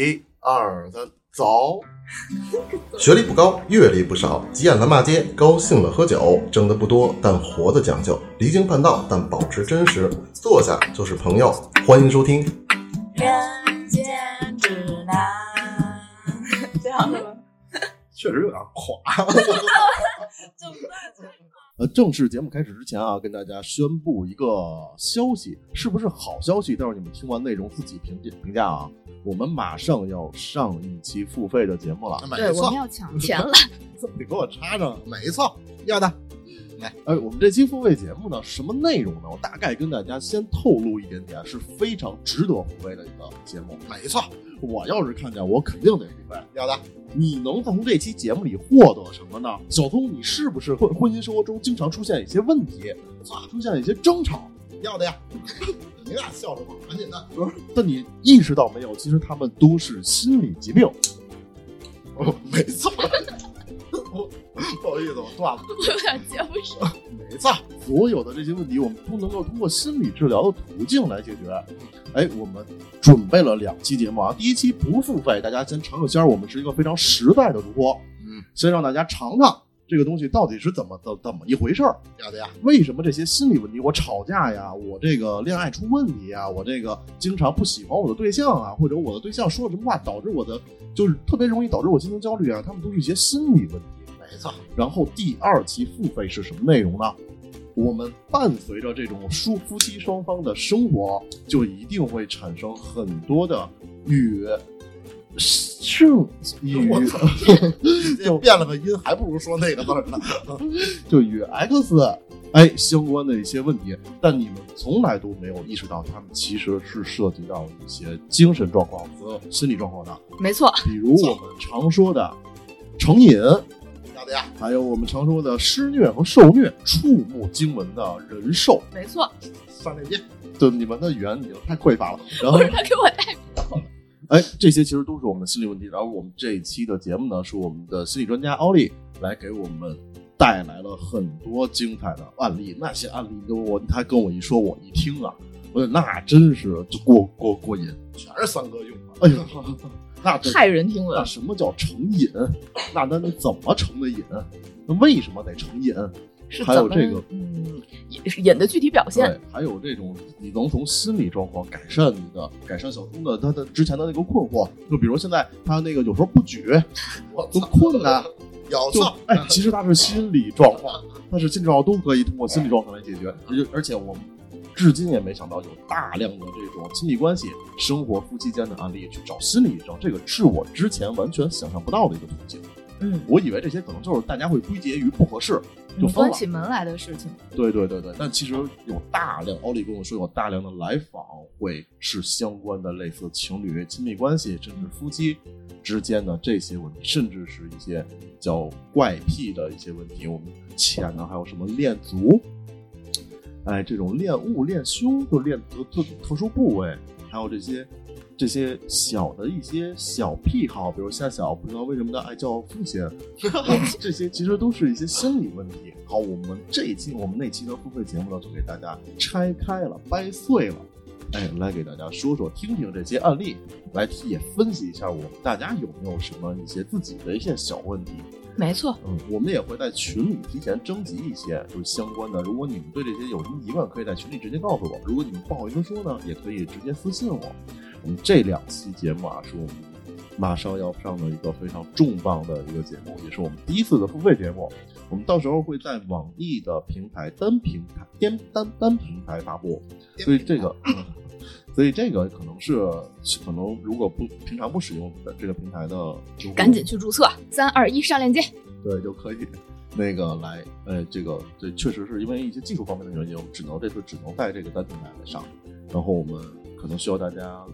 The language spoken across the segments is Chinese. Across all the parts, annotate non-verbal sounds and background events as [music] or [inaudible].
一二三，走。学历不高，阅历不少，急眼了骂街，高兴了喝酒，挣的不多，但活的讲究，离经叛道，但保持真实。坐下就是朋友，欢迎收听。人间指南，这样的吗？[laughs] 确实有点垮。[laughs] 呃，正式节目开始之前啊，跟大家宣布一个消息，是不是好消息？待会儿你们听完内容自己评价评价啊。我们马上要上一期付费的节目了，对，没错我们，要抢钱了。[laughs] 你给我插上。没错，要的。来哎，我们这期付费节目呢，什么内容呢？我大概跟大家先透露一点点，是非常值得付费的一个节目。没错，我要是看见，我肯定得付费。要的。你能从这期节目里获得什么呢？小聪，你是不是婚婚姻生活中经常出现一些问题，啊出现一些争吵？要的呀。你俩笑什么？赶紧的。不是，但你意识到没有？其实他们都是心理疾病。哦，没错。我 [laughs] [laughs] 不好意思，我断了。[laughs] 我有点接不上。没错，所有的这些问题，我们都能够通过心理治疗的途径来解决。哎，我们准备了两期节目啊，第一期不付费，大家先尝个鲜儿。我们是一个非常实在的主播，嗯，先让大家尝尝这个东西到底是怎么怎怎么一回事儿。要的呀。为什么这些心理问题，我吵架呀，我这个恋爱出问题呀，我这个经常不喜欢我的对象啊，或者我的对象说了什么话，导致我的就是特别容易导致我心情焦虑啊，他们都是一些心理问题。没错，然后第二期付费是什么内容呢？我们伴随着这种夫夫妻双方的生活，就一定会产生很多的与性与我操就变了个音，还不如说那个字儿呢。[laughs] 就与 X 哎相关的一些问题，但你们从来都没有意识到，他们其实是涉及到一些精神状况和心理状况的，没错，比如我们常说的成瘾，要的呀。还有我们常说的施虐和受虐，触目惊闻的人兽。没错。上链接。对你们的语言已经太匮乏了，然后不是他给我带哎，这些其实都是我们的心理问题。然后我们这一期的节目呢，是我们的心理专家奥利来给我们带来了很多精彩的案例。那些案例都我他跟我一说，我一听啊，我那真是就过过过瘾。全是三哥用的。哎呦，[laughs] 那真骇人听闻。那什么叫成瘾？那那那怎么成的瘾？那为什么得成瘾？还是还有这个嗯瘾瘾的具体表现对，还有这种你能从心理状况改善你的改善小聪的他的之前的那个困惑，就比如现在他那个有时候不举，[laughs] 都困啊，[laughs] 就有错。哎，其实他是心理状况，他是心理状况都可以通过心理状况来解决，而且而且我们至今也没想到有大量的这种亲密关系、生活夫妻间的案例去找心理医生，这个是我之前完全想象不到的一个途径。嗯，我以为这些可能就是大家会归结于不合适就。关起门来的事情。对对对对，但其实有大量，奥利跟我说有大量的来访会是相关的类似情侣亲密关系，甚至夫妻之间的这些问题，甚至是一些叫怪癖的一些问题。我们浅呢还有什么恋足，哎，这种练物、练胸，就练特特特殊部位，还有这些这些小的一些小癖好，比如夏小不知道为什么的爱叫父亲，[laughs] 这些其实都是一些心理问题。好，我们这一期我们那期的付费节目呢，就给大家拆开了、掰碎了，哎，来给大家说说、听听这些案例，来也分析一下我们大家有没有什么一些自己的一些小问题。没错，嗯，我们也会在群里提前征集一些就是相关的。如果你们对这些有什么疑问，可以在群里直接告诉我。如果你们不好意思说呢，也可以直接私信我。我们这两期节目啊，是我们马上要上的一个非常重磅的一个节目，也是我们第一次的付费节目。我们到时候会在网易的平台单平台单单单平台发布，所以这个，嗯所以这个可能是可能如果不平常不使用的这个平台的赶紧去注册。三二一，上链接。对，就可以那个来，呃，这个对，确实是因为一些技术方面的原因，我们只能这次只能在这个单平台来上，然后我们可能需要大家，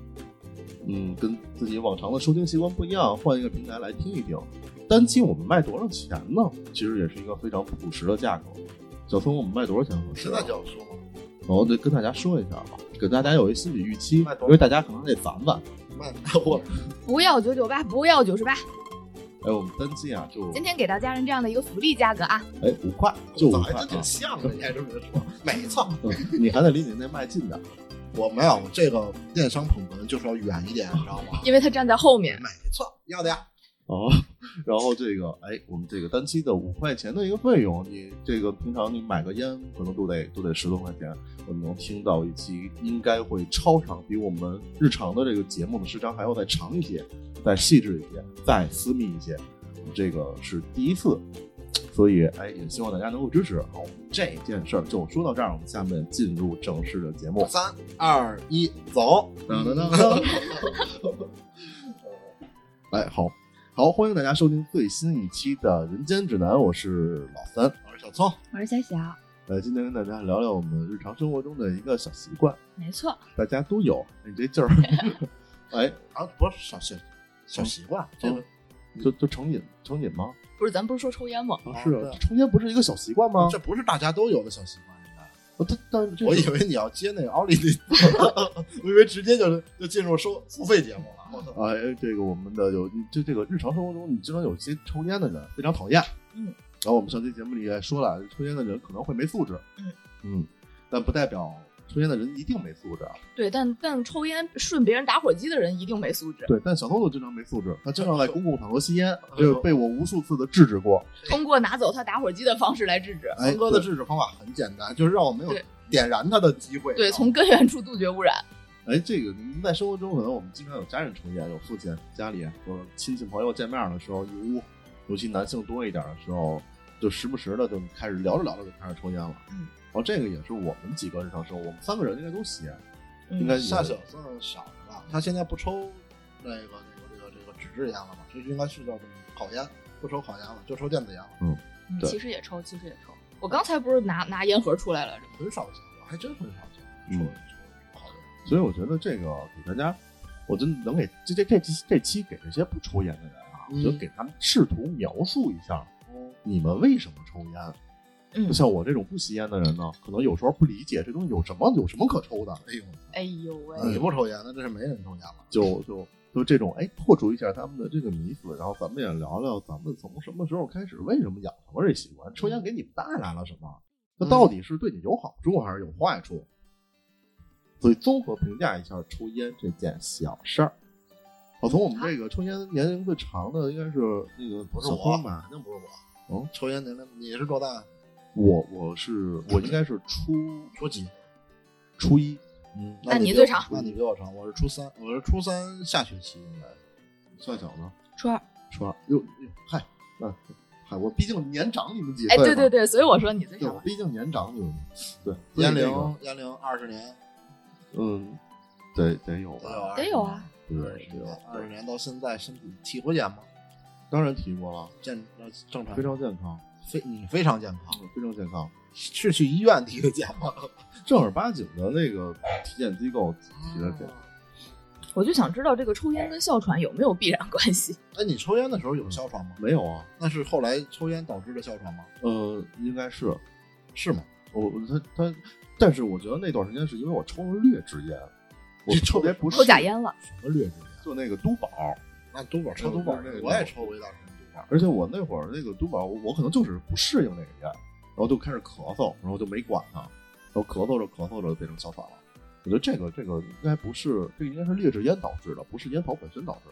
嗯，跟自己往常的收听习惯不一样，换一个平台来听一听。单期我们卖多少钱呢？其实也是一个非常朴实的价格。小松，我们卖多少钱合适现啊？在就要说吗？我得跟大家说一下吧，给大家有一心理预期因为大家可能得攒攒。卖我不要九九八，不要九十八。[laughs] 哎，我们登记啊就今天给到家人这样的一个福利价格啊，哎五块，就五咋还真挺。像的，你还这么说，没错。[laughs] 嗯你还得离你那卖近点。[laughs] 我没有这个电商捧哏就是要远一点，你知道吗？因为他站在后面。没错，要的呀。哦，[laughs] 然后这个，哎，我们这个单期的五块钱的一个费用，你这个平常你买个烟可能都得都得十多块钱，我们能听到一期应该会超长，比我们日常的这个节目的时长还要再长一些，再细致一些，再私密一些，这个是第一次，所以哎，也希望大家能够支持。好，这件事儿就说到这儿，我们下面进入正式的节目。三二一，走！当当当当。[laughs] [laughs] 哎，好好，欢迎大家收听最新一期的《人间指南》，我是老三。我是小聪，我是小小，呃，今天跟大家聊聊我们日常生活中的一个小习惯，没错，大家都有。你这劲儿，[laughs] 哎，啊，不是小小小习惯，这个就就成瘾成瘾吗？不是，咱不是说抽烟吗？啊，是抽烟不是一个小习惯吗？这不是大家都有的小习惯，应该。哦但但我以为你要接那个奥利的，[laughs] 我以为直接就就进入收付费节目了。我操！哎，这个我们的有就这个日常生活中，你经常有些抽烟的人非常讨厌。嗯。然后我们上期节目里也说了，抽烟的人可能会没素质。嗯嗯，但不代表抽烟的人一定没素质。啊对，但但抽烟顺别人打火机的人一定没素质。对，但小偷就经常没素质，他经常在公共场合吸烟，就被我无数次的制止过。通过拿走他打火机的方式来制止。哎峰哥的制止方法很简单，就是让我没有点燃他的机会。对，从根源处杜绝污染。哎，这个您在生活中可能我们经常有家人抽烟，有父亲家里或者亲戚朋友见面的时候，一屋尤其男性多一点的时候，就时不时的就开始聊着聊着就开始抽烟了。嗯，然后这个也是我们几个日常生活，我们三个人应该都吸烟，嗯应该夏小算少的吧？他现在不抽那个那个这个这个纸质烟了嘛？这应该是叫什么烤烟，不抽烤烟了，就抽电子烟了，嗯对其实也抽，其实也抽。我刚才不是拿拿烟盒出来了，很少见，我还真很少见。所以我觉得这个给大家，我真能给这这这这这期给这些不抽烟的人啊，嗯就给他们试图描述一下，你们为什么抽烟。嗯就，像我这种不吸烟的人呢，可能有时候不理解这东西有什么有什么可抽的，哎呦，哎呦喂，你不抽烟，那这是没人抽烟了。就就就这种哎，破除一下他们的这个迷思，然后咱们也聊聊咱们从什么时候开始，为什么养成了这习惯，抽烟给你们带来了什么？那到底是对你有好处还是有坏处？所以综合评价一下抽烟这件小事儿。我从我们这个抽烟年龄最长的应该是那个不是我，小峰吧肯？定不是我。嗯，抽烟年龄你是多大？我我是我应该是初 [laughs] 初几？初一，嗯，那你最长那你比我长，我是初三，我是初三下学期应该。算小呢，初二。初二。哟，哟嗨，那嗨，我毕竟年长你们几岁哎，对对对，所以我说你最对，长我。毕竟年长你们，对，烟龄所以这个烟龄二十年，嗯，得得有得吧，有得有啊，对二十得有年，，二十年到现在身体体过检吗？当然提过了，健呃正常，非常健康，非你非常健康，嗯非常健康，是去医院体的检吗？[laughs] 正儿八经的那个体检机构体的检。我就想知道这个抽烟跟哮喘有没有必然关系？[laughs] 哎，你抽烟的时候有哮喘吗？没有啊，那是后来抽烟导致的哮喘吗？呃，应该是是吗？我他他，但是我觉得那段时间是因为我抽了劣质烟，我你特别不抽假，烟了。什么劣质烟？就那个都宝，那都宝抽都都宝宝那个我也抽过一段时间都宝。而且我那会儿那个都宝，我可能就是不适应那个烟，然后就开始咳嗽，然后就没管它，然后咳嗽着咳嗽着就变成哮喘了。我觉得这个这个应该不是，这个应该是劣质烟导致的，不是烟草本身导致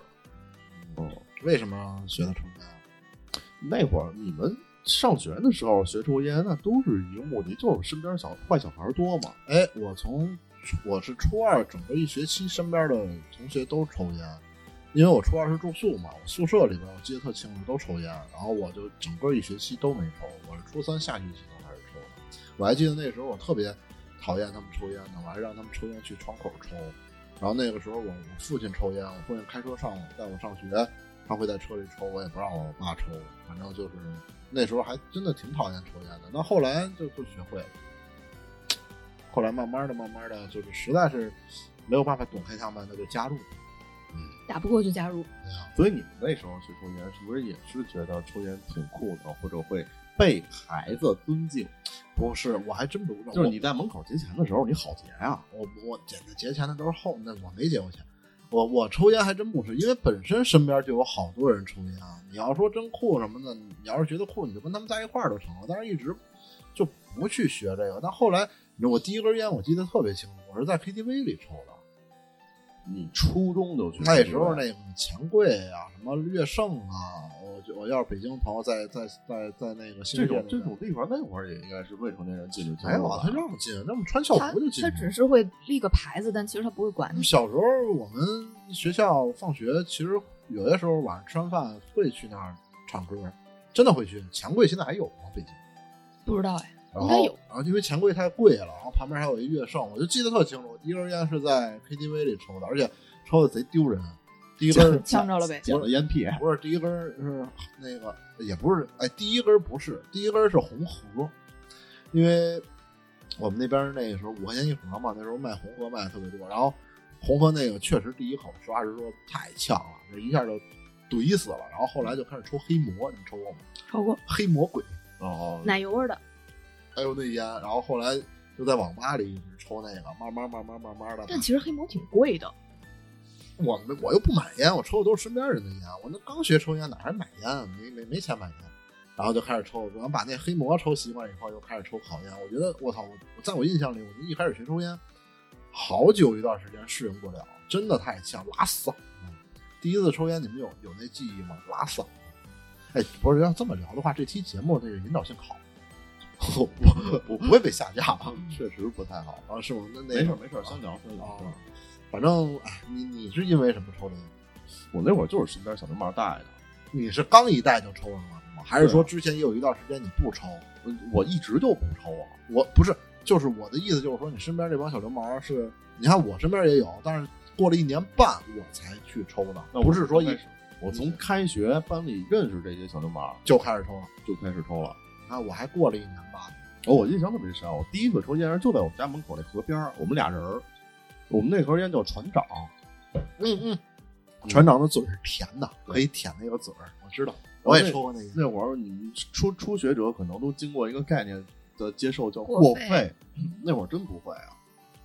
的。哦，为什么学的抽烟？那会儿你们上学的时候学抽烟，那都是一个目的，就是身边小坏小孩多嘛。哎，我从我是初二整个一学期，身边的同学都抽烟，因为我初二是住宿嘛，我宿舍里边我记得特清楚，都抽烟，然后我就整个一学期都没抽，我是初三下学期才开始抽的。我还记得那时候我特别讨厌他们抽烟呢，我还让他们抽烟去窗口抽。然后那个时候我我父亲抽烟，我父亲开车上带我上学，他会在车里抽，我也不让我爸抽，反正就是那时候还真的挺讨厌抽烟的。那后来就就学会了。后来慢慢的、慢慢的，就是实在是没有办法躲开他们，那就加入。嗯打不过就加入。所以你们那时候去抽烟，是不是也是觉得抽烟挺酷的，或者会被孩子尊敬？不是，我还真不知道。就是你在门口结钱的时候，你好结呀、我我捡的节钱的都是后，那我没结过钱。我我抽烟还真不是，因为本身身边就有好多人抽烟啊。你要说真酷什么的，你要是觉得酷，你就跟他们在一块儿就成了。但是一直就不去学这个。但后来我第一根烟我记得特别清楚，我是在 KTV 里抽的。你初中就去那时候那个钱柜啊，什么乐盛啊，我就我要是北京朋友在在在在那个新这种这种地方那会儿也应该是未成年人进去没有啊，他让进，那么穿校服就进去。他只是会立个牌子，但其实他不会管你。小时候我们学校放学，其实有些时候晚上吃完饭会去那儿唱歌，真的会去。钱柜现在还有吗？北京？不知道哎，然后应该有。然后因为钱柜太贵了，然后旁边还有一乐圣，我就记得特清楚。我第一根烟是在 KTV 里抽的，而且抽的贼丢人。第一根呛着了呗。捡了烟屁，不是第一根是那个也不是，哎，第一根不是，第一根是红河，因为我们那边那个时候五块钱一盒嘛，那时候卖红河卖的特别多，然后红河那个确实第一口实话实说太呛了，这一下就怼死了，然后后来就开始抽黑魔，你抽过吗？抽过黑魔鬼，哦，奶油味的，还有那烟，然后后来就在网吧里一直抽那个，慢慢慢慢慢慢的，但其实黑魔挺贵的。我们我又不买烟，我抽的都是身边人的烟。我那刚学抽烟，哪还买烟啊？没没没钱买烟，然后就开始抽，然后把那黑魔抽习惯以后，又开始抽烤烟。我觉得我操，我我在我印象里，我一开始学抽烟，好久一段时间适应不了，真的太呛，拉嗓子。第一次抽烟，你们有有那记忆吗？拉嗓子。哎，不是要这么聊的话，这期节目这个引导性好，[laughs] 我我我不会被下架吧，确实不太好。啊，是吗？那那没事没事，先聊先聊啊。反正哎，你你是因为什么抽的烟？我那会儿就是身边小流氓带的，你是刚一带就抽了吗？还是说之前也有一段时间你不抽？我我一直就不抽啊。我不是，就是我的意思就是说，你身边这帮小流氓是，你看我身边也有，但是过了一年半我才去抽的，那不是说一我从开学班里认识这些小流氓就开始抽了。就开始抽了。你看我还过了一年吧，哦，我印象特别深，我第一次抽烟就在我们家门口那河边儿，我们俩人儿，我们那盒烟叫船长，嗯嗯，船长的嘴是甜的，可以舔那个嘴儿，我知道，我也抽过那个。那会儿你们初初学者可能都经过一个概念的接受，叫过肺那会儿真不会啊，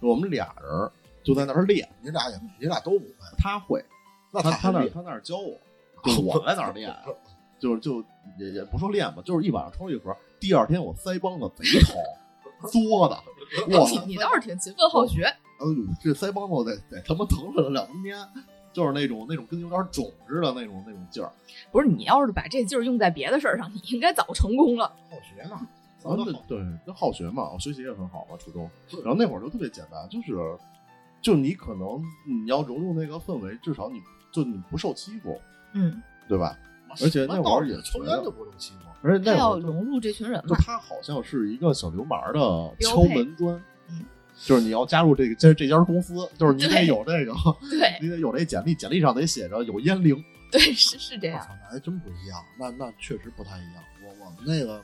我们俩人就在那儿练，你俩也，你俩都不会，他会，那他他那他那儿教我，[laughs] 就我在哪儿练，[laughs] 就是就也也不说练吧，就是一晚上抽一盒，第二天我腮帮子贼疼，[laughs] 作的，哇，你你倒是挺勤奋好学。哎呦，这腮帮子得得他妈疼了两三天，就是那种那种跟有点肿似的那种那种劲儿。不是你要是把这劲儿用在别的事儿上，你应该早成功了。好学嘛，咱们对对，就好学嘛，我学习也很好嘛，初中。然后那会儿就特别简单，就是就你可能你要融入那个氛围，至少你就你不受欺负，嗯，对吧？而且那会儿也抽烟就不受欺负。而且那要融入这群人就嘛。他好像是一个小流氓的敲门砖，嗯，就是你要加入这个这这家公司，就是你得有这个，[laughs] 对你得有这简历，简历上得写着有烟龄。对，是是这样。那还真不一样，那那确实不太一样。我我们那个，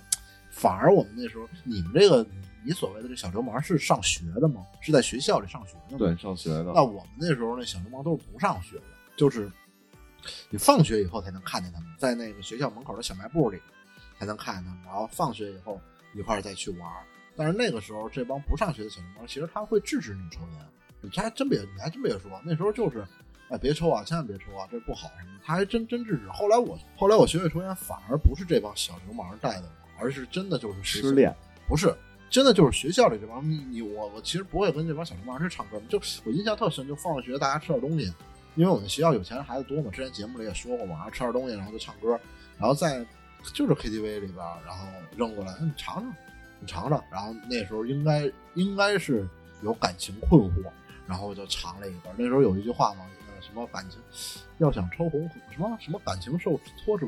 反而我们那时候，你们这个，你所谓的这小流氓是上学的吗？是在学校里上学的吗？对，。上学的。那我们那时候那小流氓都是不上学的，就是你放学以后才能看见他们，在那个学校门口的小卖部里才能看见他们，然后放学以后一块儿再去玩儿。但是那个时候，这帮不上学的小流氓，其实他会制止你抽烟。你还真别，你还真别说，那时候就是，哎，别抽啊，千万别抽啊，这不好什么，他还真真制止。后来我后来我学会抽烟，反而不是这帮小流氓带的我，而是真的就是失恋，不是，真的就是学校里这帮你你我我其实不会跟这帮小流氓去唱歌，就我印象特深，就放了学大家吃点东西，因为我们学校有钱人孩子多嘛，之前节目里也说过嘛，然后吃点东西，然后就唱歌，然后在就是 KTV 里边，然后扔过来，嗯你尝尝，你尝尝，然后那时候应该应该是有感情困惑，然后就尝了一根，那时候有一句话嘛，呃什么感情要想抽红，什么什么感情受挫折。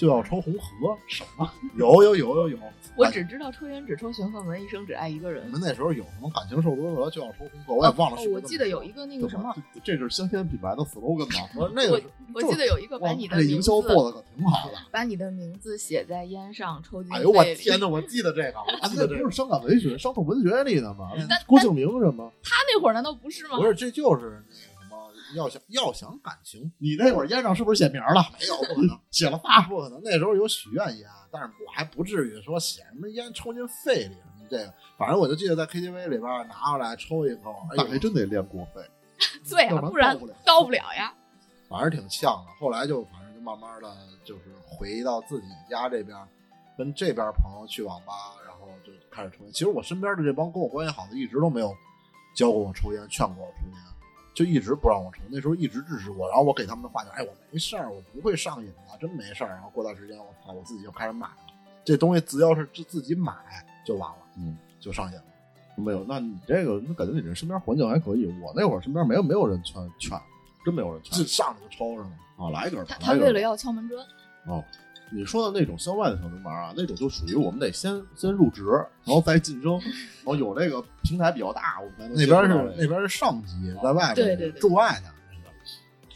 就要抽红河，什么？有有有有有，我只知道抽烟只抽玄幻文，一生只爱一个人你。们那时候有什么感情受挫折就要抽红河，我也忘了哦是。我记得有一个那个什么，这，是香烟品牌的 slogan 吗？我说那个是我记得有一个把你的这营销做的可挺好的。把你的名字写在烟上，抽进哎呦我天哪！我记得这个，我啊，记得这个那不是，伤感文学、伤痛文学里的吗 [laughs] 但？郭敬明什么？他那会儿难道不是吗？不是，这就是要想要想感情，你那会儿烟上是不是写名了？没有不可能，[laughs] 写了仨。不可能。那时候有许愿烟，但是我还不至于说写什么烟抽进肺里什么这个，反正我就记得在 KTV 里边拿过来抽一口，哎呦，那还真得练过肺。[laughs] 对啊，不然高不了呀。反正挺呛的。后来就反正就慢慢的就是回到自己家这边，跟这边朋友去网吧，然后后就开始抽烟。其实我身边的这帮跟我关系好的，一直都没有教过我抽烟，劝过我抽烟，就一直不让我抽。那时候一直支持我，然后我给他们的话就是：哎，我没事儿，我不会上瘾的，真没事儿。然后过段时间，我操，我自己就开始买了。这东西只要是自自己买就完了，嗯，就上瘾了。没有，那你这个，那感觉你这身边环境还可以。我那会儿身边没有没有人劝劝，真没有人劝这上来就抽是吗？啊，来一根。他他为了要敲门砖，哦，你说的那种校外的小流氓啊，那种就属于我们得先先入职，然后再晋升，然后有那个平台比较大，我们才能那边是那边是上级，在外边对对对驻外的。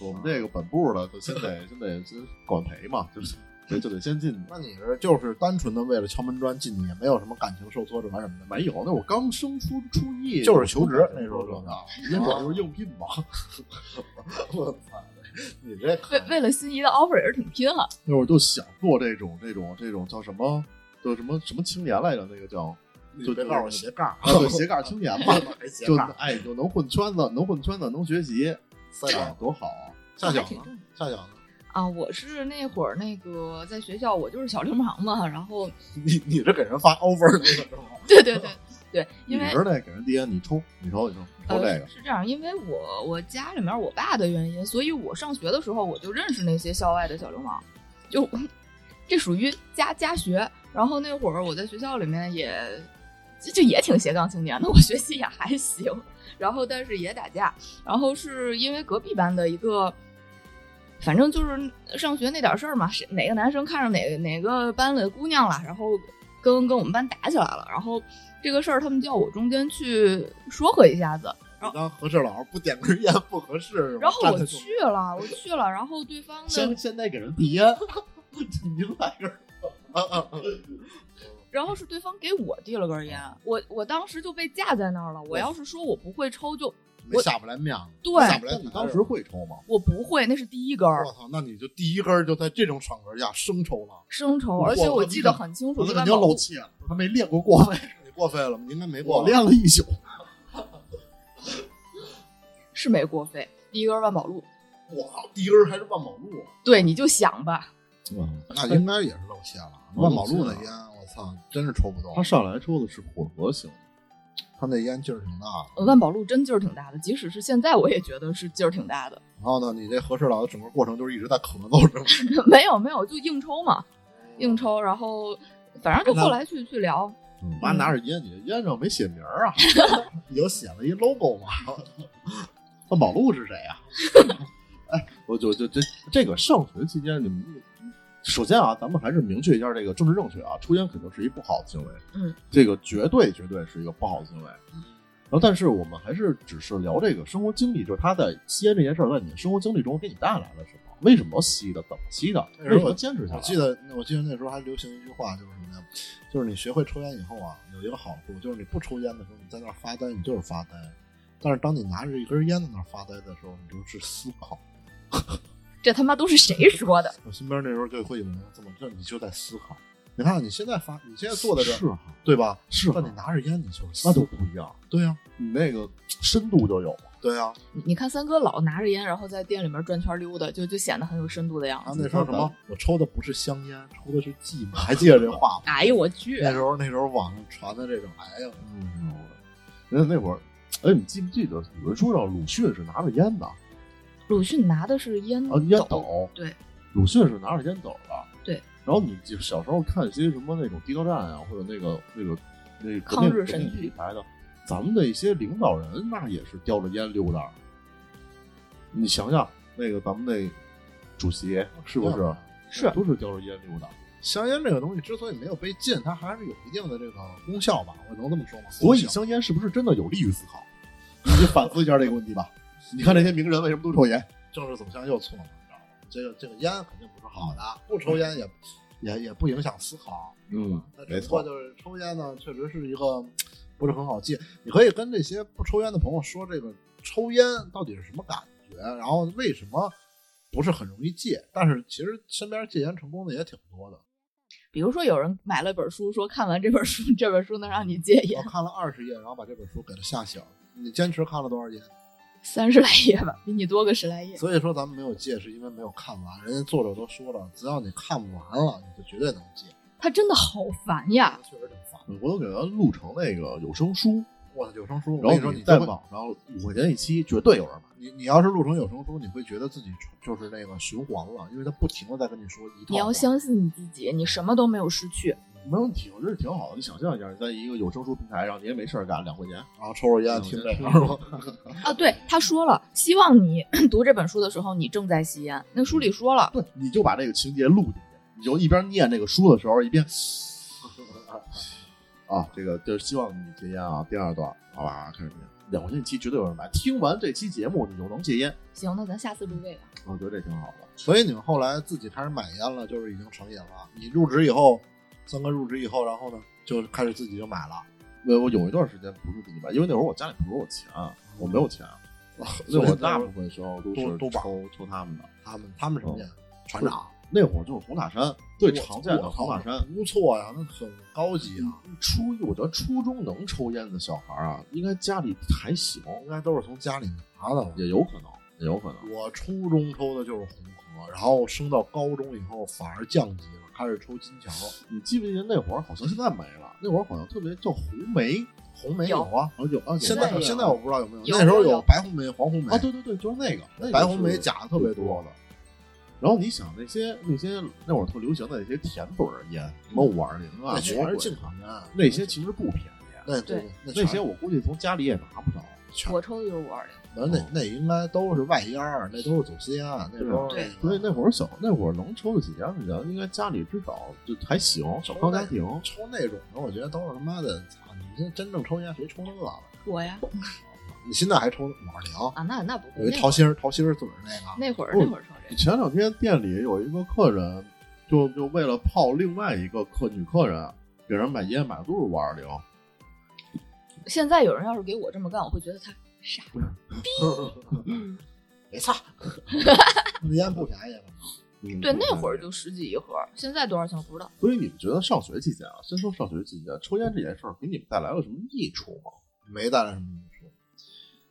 我们这个本部的就先得先得先管培嘛，就是这就得先进去。那你是就是单纯的为了敲门砖进去，也没有什么感情受挫折什么的，没有，那我刚升初初一，就是求职那时候就就是那会儿就是应聘嘛。[laughs] 我操！你这为为了心仪的 offer 也是挺拼了。那会儿就想做这种这种这种叫什么？叫什么什么青年来着？那个叫就别告诉我斜杠啊，对斜杠青年嘛，[laughs] 就还斜杠哎就能混圈子，能混圈子，能学习，三角多好啊！夏小呢还挺正？夏小呢？啊，我是那会儿那个在学校，我就是小流氓嘛，然后你你是给人发 offer 那个是吗？对对对对，因为那给人爹，你抽，你抽，你抽，你抽这呃个。是这样，因为我我家里面我爸的原因，所以我上学的时候我就认识那些校外的小流氓，就这属于家家学。然后那会儿我在学校里面也就就也挺斜杠青年的，我学习也还行，然后但是也打架，然后是因为隔壁班的一个。反正就是上学那点事儿嘛，谁哪个男生看上哪个哪个班里的姑娘了，然后跟跟我们班打起来了，然后这个事儿他们叫我中间去说和一下子，你当和事佬不点根烟不合适是吧？然后我去了，我去了，然后对方的，先先得给人递烟，你来根儿。嗯嗯嗯，[laughs] 然后是对方给我递了根烟，我我当时就被架在那儿了。我要是说我不会抽，就没下不来面子，对下不来你当时会抽吗？我不会，那是第一根儿我操，那你就第一根儿就在这种场合下生抽了，生抽，而且我记得很清楚，我肯定是万宝路露怯了，他没练过过位，你过费了吗？应该没过，我练了一宿。[laughs] 是没过费，第一根万宝路。哇，第一根还是万宝路，对，你就想吧，嗯，那应该也是露馅了。[laughs] 万宝路那烟，我操，真是抽不动他。上来抽的是混合型，他那烟劲儿挺大的。呃万宝路真劲儿挺大的，即使是现在我也觉得是劲儿挺大的。然后呢，你这和事佬的整个过程就是一直在咳嗽，是吗？[laughs] 没有没有，就硬抽嘛，硬抽，然后反正就后来去去聊，嗯妈拿着烟，你这烟上没写名儿啊？[laughs] 有写了一 logo 吗？万宝路是谁呀、[laughs] 哎，我就就这这个上学期间，你们首先啊，咱们还是明确一下这个政治正确啊，抽烟肯定是一不好的行为，嗯，这个绝对绝对是一个不好的行为。然后，但是我们还是只是聊这个生活经历，就是他在吸烟这件事儿，在你的生活经历中给你带来了什么？为什么吸的？怎么吸的？那时候我为什么坚持下来？我记得，我记得那时候还流行一句话，就是什么呀？就是你学会抽烟以后啊，有一个好处，就是你不抽烟的时候，你在那儿发呆，你就是发呆；但是当你拿着一根烟在那儿发呆的时候，你就是思考。这他妈都是谁说的？我身边那时候就会有人这么，这你就在思考。你看你现在发，你现在坐在这儿，是哈，对吧？是哈但你拿着烟，你就是那就不一样，对呀、你那个深度就有了。对呀、你你看三哥老拿着烟，然后在店里面转圈溜达，就就显得很有深度的样子。那时候什么，我抽的不是香烟，抽的是寂寞，还记得这话吗？哎呦我去！[laughs] 那时候那时候网上传的这种，哎呀，嗯，那那会儿，哎，你记不记得有人说让鲁迅是拿着烟的鲁迅拿的是烟啊？烟斗，对，鲁迅是拿着烟斗的。对。然后你就小时候看一些什么那种地道战啊，或者那个那个那个抗日神剧题材的，咱们的一些领导人那也是叼着烟溜达。你想想，那个咱们那主席是不是？是都是叼着烟溜达。香烟这个东西之所以没有被禁，它还是有一定的这个功效吧？我能这么说吗？所以香烟是不是真的有利于思考？你反思一下这个问题吧。你看那些名人为什么都抽烟？政治走向又错了？这个这个烟肯定不是好的，不抽烟也也也不影响思考。嗯那没错就是抽烟呢，确实是一个不是很好戒。你可以跟这些不抽烟的朋友说，这个抽烟到底是什么感觉，然后为什么不是很容易戒？但是其实身边戒烟成功的也挺多的。比如说有人买了本书，说看完这本书，这本书能让你戒烟我烟，看了二十页，然后把这本书给它吓醒。你坚持看了多少页？三十来页吧，比你多个十来页。所以说咱们没有借，是因为没有看完。人家作者都说了，只要你看完了，你就绝对能借。他真的好烦呀！确实挺烦。我都给他录成那个有声书，我的有声书，我然后跟你说，你在网上五块钱一期，绝对有人买。你你要是录成有声书，你会觉得自己就是那个循环了，因为他不停的在跟你说一套。你要相信你自己，你什么都没有失去。没问题，我觉得挺好的。你想象一下，你在一个有声书平台上，你也没事儿干，两块钱，然后抽抽烟听这个是吧？[laughs] 啊，对，他说了，希望你读这本书的时候，你正在吸烟。那书里说了，对，你就把这个情节录进去，你就一边念这个书的时候，一边 [laughs] 啊，这个就是希望你戒烟啊。第二段，好吧，开始念，两块钱一期，绝对有人买。听完这期节目，你就能戒烟。行，那咱下次录这个。我觉得这挺好的。所以你们后来自己开始买烟了，就是已经成瘾了。你入职以后，三哥入职以后，然后呢，就开始自己就买了。我我有一段时间不是自己买，因为那会儿我家里不给我钱，我没有钱。所以我大部分时候都是都都抽抽他们的。他们他们什么烟？船长。那会儿就是红塔山，最常见的红塔山。不错呀，那很高级啊。初一，我觉得初中能抽烟的小孩啊，应该家里还行，应该都是从家里拿的。也有可能，也有可能。我初中抽的就是红河，然后升到高中以后反而降级了，开始抽金条。你记不记得那会儿好像现在没了？那会儿好像特别叫红梅，红梅有啊，啊有啊，现在有现在我不知道有没有，有那时候有有白红梅、黄红梅啊，对对对，就是那个那个白红梅假的特别多的。然后你想那些那些那会儿特流行的那些甜嘴儿烟，什么五二零啊，那全是进进口烟，那些其实不便宜。那对对那那些我估计从家里也拿不着。我抽的就是五二零。那那那应该都是外烟儿，那都是走私烟，那时候对所以那会儿小，那会儿能抽得起烟的人，应该家里至少就还行，小康家庭。抽那种的，我觉得都是他妈的，操！你这真正抽烟谁抽那个？我呀，[laughs] 你现在还抽五二零？啊，那那不有。桃心儿桃心儿嘴儿那个，那会儿那会儿抽这个。前两天店里有一个客人，就就为了泡另外一个客女客人，给人买烟买的都是五二零。现在有人要是给我这么干，我会觉得他傻。[laughs] 别擦，那烟不便宜了。嗯对，那会儿就十几一盒，现在多少钱我不知道。所以你们觉得上学期间啊，先说上学期间抽烟这件事儿给你们带来了什么益处吗？没带来什么益处，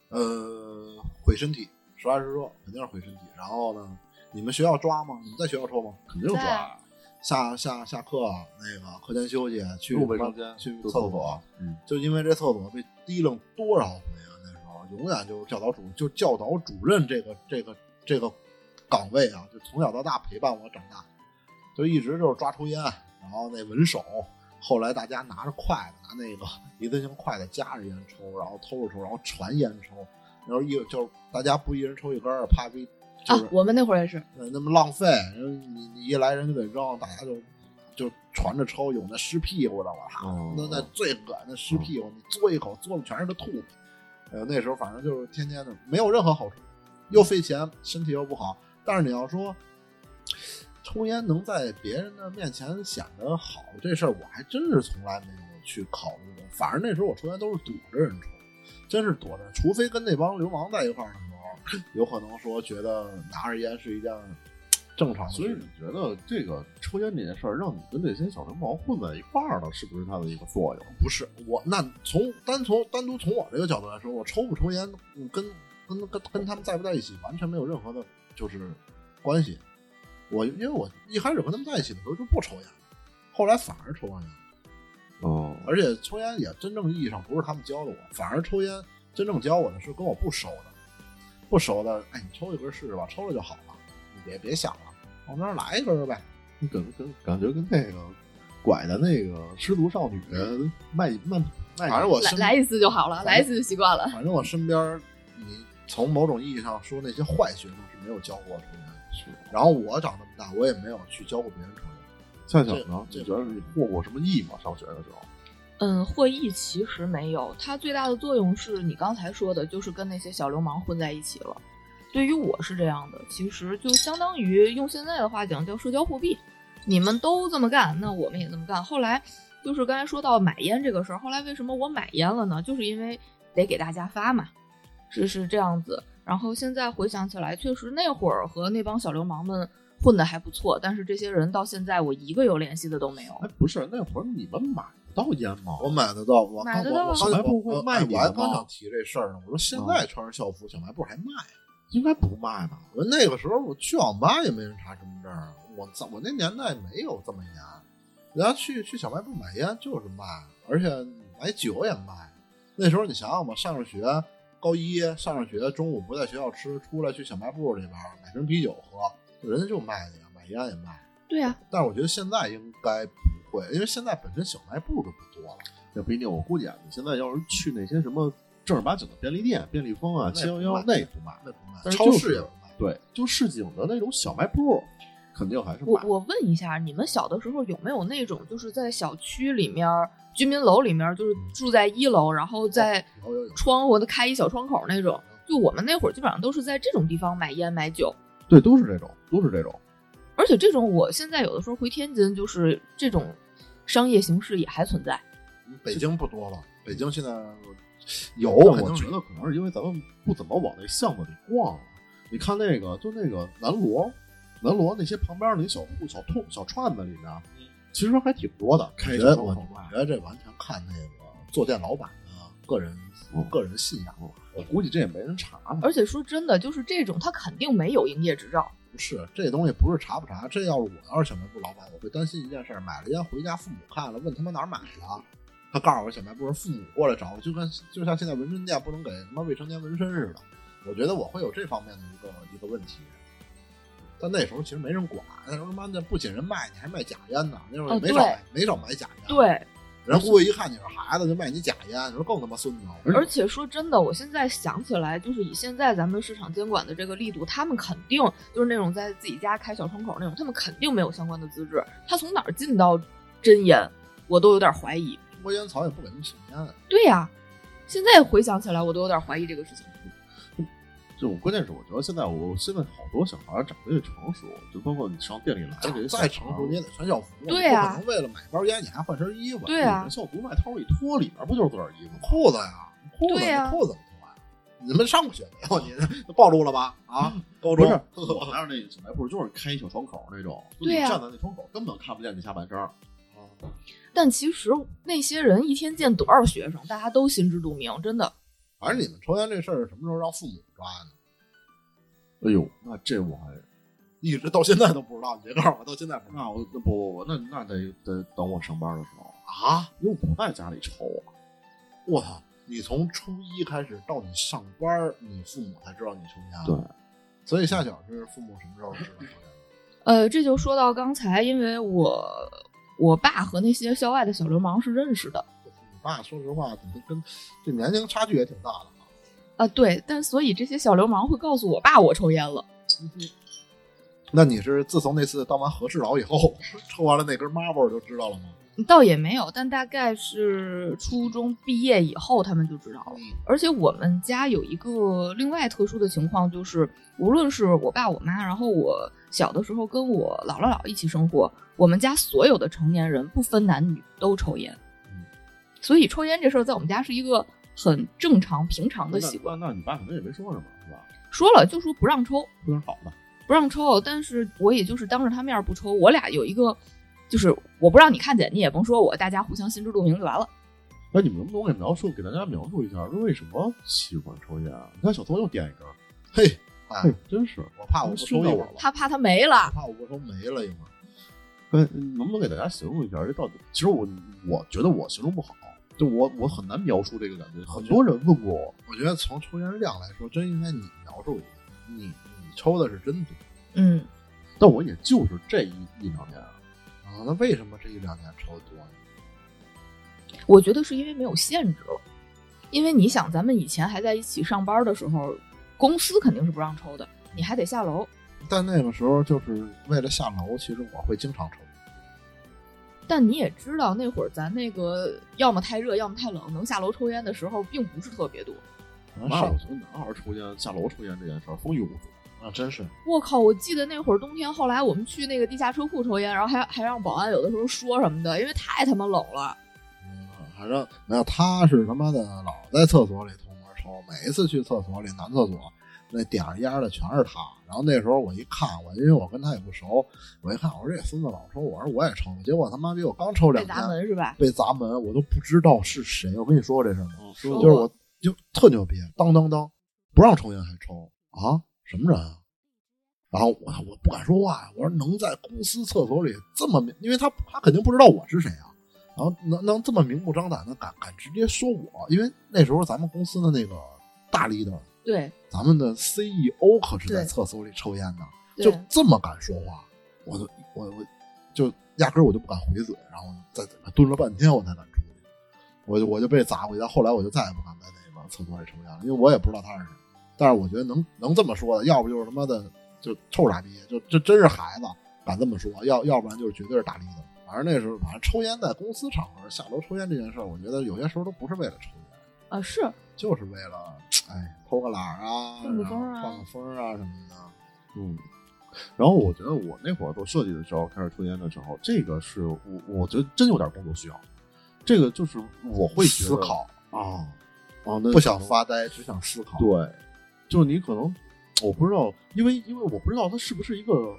呃，毁身体，实话实说，肯定是毁身体。然后呢，你们学校抓吗？你们在学校抽吗？肯定抓呀，下下下课那个课间休息去卫生间去厕所，嗯，就因为这厕所被提楞多少回啊！永远就是教导主就教导主任这个这个这个岗位啊，就从小到大陪伴我长大，就一直就是抓抽烟，然后那闻手。后来大家拿着筷子，拿那个 [laughs] 一次性筷子夹着烟抽，然后偷着抽，然后传烟抽。然后一就是大家不一人抽一根儿，怕被就是啊，我们那会儿也是。呃，那么浪费，你你一来人就得扔，大家就就传着抽，有那湿屁股的，我操，哦那那最恶心的湿屁股，你嘬一口，嘬的全是个吐沫。呃，那时候反正就是天天的，没有任何好处，又费钱，身体又不好。但是你要说抽烟能在别人的面前显得好，这事儿我还真是从来没有去考虑过。反正那时候我抽烟都是躲着人抽，真是躲着，除非跟那帮流氓在一块儿的时候，有可能说觉得拿着烟是一件正常的所以你。觉得这个抽烟这件事儿，让你跟这些小流氓混在一块儿了，是不是它的一个作用？不是我，那从单从单独从我这个角度来说，我抽不抽烟，嗯跟跟跟跟他们在不在一起完全没有任何的，就是关系。我因为我一开始跟他们在一起的时候就不抽烟，后来反而抽上烟，哦，而且抽烟也真正意义上不是他们教的我，反而抽烟真正教我的是跟我不熟的，不熟的，哎，你抽一根试试吧，抽了就好别别想了，往那儿来一根呗。你跟跟感觉跟那个拐的那个失足少女卖卖卖，反正我来来一次就好了，来一次就习惯了。反正我身边，你从某种意义上说，那些坏学生是没有教过我抽烟。是然后我长这么大，我也没有去教过别人抽烟。夏小呢？这你觉得你获过什么益吗？上学的时候？嗯，获益其实没有，它最大的作用是你刚才说的，就是跟那些小流氓混在一起了。对于我是这样的，其实就相当于用现在的话讲叫社交货币，你们都这么干，那我们也这么干。后来就是刚才说到买烟这个事儿，后来为什么我买烟了呢？就是因为得给大家发嘛，是是这样子。然后现在回想起来，确实那会儿和那帮小流氓们混的还不错，但是这些人到现在我一个有联系的都没有。哎，不是，那会儿你们买不到烟吗？我买得到，我买得到我我小卖部会卖哎我还刚想提这事儿呢。我说现在穿着校服，小卖部还卖。应该不卖吧？我那个时候我去网吧也没人查身份证啊，我操，我那年代没有这么严。人家去去小卖部买烟就是卖，而且买酒也卖。那时候你想想吧，上着学，高一上着学，中午不在学校吃，出来去小卖部里边买瓶啤酒喝，人家就卖去，买烟也卖。对呀、但是我觉得现在应该不会，因为现在本身小卖部就不多了。也不一定。我估计啊，你现在要是去那些什么正儿八经的便利店、便利蜂啊、七幺幺那不卖，那不卖，但是超市也不卖。对，就市井的那种小卖部，肯定还是卖。我我问一下，你们小的时候有没有那种就是在小区里面、居民楼里面，就是住在一楼，然后在窗户的开一小窗口那种？就我们那会儿基本上都是在这种地方买烟买酒，对，都是这种，都是这种。而且这种我现在有的时候回天津，就是这种商业形式也还存在。北京不多了，北京现在有，我觉得可能是因为咱们不怎么往那巷子里逛了。你看那个，就那个南锣，南锣那些旁边那小铺、小通、小串子里面，其实还挺多的。开我觉得我觉得这完全看那个坐店老板的个人嗯个人信仰。我估计这也没人查呢。而且说真的，就是这种他肯定没有营业执照。不是这东西不是查不查，这要是我要是小卖部老板，我会担心一件事：买了烟回家，父母看了，问他妈哪儿买的，他告诉我小卖部是父母过来找我，就跟就像现在纹身店不能给他妈未成年纹身似的。我觉得我会有这方面的一个一个问题。但那时候其实没人管，那时候他妈的不仅人卖，你还卖假烟呢。那时候没少买，没少买假烟。，对，人故意一看你是孩子就卖你假烟，你说更他妈孙子。而且说真的，我现在想起来，就是以现在咱们市场监管的这个力度，他们肯定就是那种在自己家开小窗口那种，他们肯定没有相关的资质。他从哪儿进到真烟，我都有点怀疑。中国烟草也不给他们请烟，对呀、现在回想起来，我都有点怀疑这个事情。这种关键是，我觉得现在我现在好多小孩长得也成熟，就包括你上店里来这些再成熟你也得穿校服。对呀不可能为了买包烟你还换身衣服。对啊校服外套一脱，里面不就是多少衣服吗？裤子呀，裤子，裤子怎么脱呀？你们上过学没有？你这暴露了吧？啊，高中不是，我们那儿那小卖部就是开一小窗口那种，就你站在那窗口根本看不见你下半身儿。但其实那些人一天见多少学生，大家都心知肚明，真的。反正你们抽烟这事儿什么时候让父母抓呢？哎呦，那这我还一直到现在都不知道，你别告诉我到现在不知道那我那不不不，那那得得等我上班的时候，啊！因为不在家里抽啊。我操！你从初一开始到你上班，你父母才知道你抽烟。对，所以夏小是父母什么时候知道抽烟的？呃，这就说到刚才，因为我我爸和那些校外的小流氓是认识的你爸说实话，跟跟这年龄差距也挺大的啊。啊、对，但所以这些小流氓会告诉我爸我抽烟了。那你是自从那次当完和事佬以后，抽完了那根抹布就知道了吗？倒也没有，但大概是初中毕业以后，他们就知道了。而且我们家有一个另外特殊的情况，就是无论是我爸我妈，然后我小的时候跟我姥姥姥姥一起生活，我们家所有的成年人不分男女都抽烟。嗯所以抽烟这事儿在我们家是一个很正常平常的习惯。那那你爸可能也没说什么，是吧？说了就说不让抽，说点好的。不让抽，但是我也就是当着他面不抽。我俩有一个，就是我不让你看见，你也甭说我，大家互相心知肚明就完了。那你们能不能给描述，给大家描述一下，说为什么喜欢抽烟啊？你看小偷又点一根，嘿，哎嘿，，真是。我怕我不抽一会儿了，他怕他没我了，怕我不抽没了一会儿。哎，能不能给大家形容一下这到底？其实我我觉得我形容不好，就我我很难描述这个感觉。很多人问过我，我觉得从抽烟量来说，真应该你描述一下，你你抽的是真多嗯，但我也就是这一一两年，啊。那为什么这一两年抽的多呢？我觉得是因为没有限制了。因为你想，咱们以前还在一起上班的时候，公司肯定是不让抽的，你还得下楼。但那个时候就是为了下楼，其实我会经常抽。但你也知道，那会儿咱那个要么太热，要么太冷，能下楼抽烟的时候并不是特别多。那我觉得男孩抽烟下楼抽烟这件事儿风雨无阻。啊，真是我靠！我记得那会儿冬天，后来我们去那个地下车库抽烟，然后还还让保安有的时候说什么的，因为太他妈冷了。嗯，反正没有，他是他妈的老在厕所里偷摸抽，每一次去厕所里男厕所那点儿烟的全是他。然后那时候我一看，我因为我跟他也不熟，我一看我说这孙子老抽，我说我也抽，结果他妈比我刚抽被两天砸门是吧？被砸门，我都不知道是谁。我跟你说过这事吗？说就是我就特牛逼，当当当，不让抽烟还抽啊？什么人啊？然后我我不敢说话呀，我说能在公司厕所里这么明，因为他他肯定不知道我是谁啊，然后能能这么明目张胆的敢敢直接说我，因为那时候咱们公司的那个大 leader，对。咱们的 CEO 可是在厕所里抽烟的，就这么敢说话，我就我我就压根我就不敢回嘴，然后在蹲了半天我才敢出去，我就我就被砸过去，但后来我就再也不敢在那个厕所里抽烟了，因为我也不知道他是谁，但是我觉得能能这么说的，要不就是他妈的就臭傻逼，就这真是孩子敢这么说，要要不然就是绝对是大力的。反正那时候，反正抽烟在公司场合下楼抽烟这件事儿，我觉得有些时候都不是为了抽烟，啊是就是为了哎偷个懒儿啊，放个风啊放个风啊什么的。嗯，然后我觉得我那会儿做设计的时候开始抽烟的时候，这个是我我觉得真有点工作需要，这个就是我会思考啊不想发呆，只想思考。对，就是你可能我不知道，因为因为我不知道它是不是一个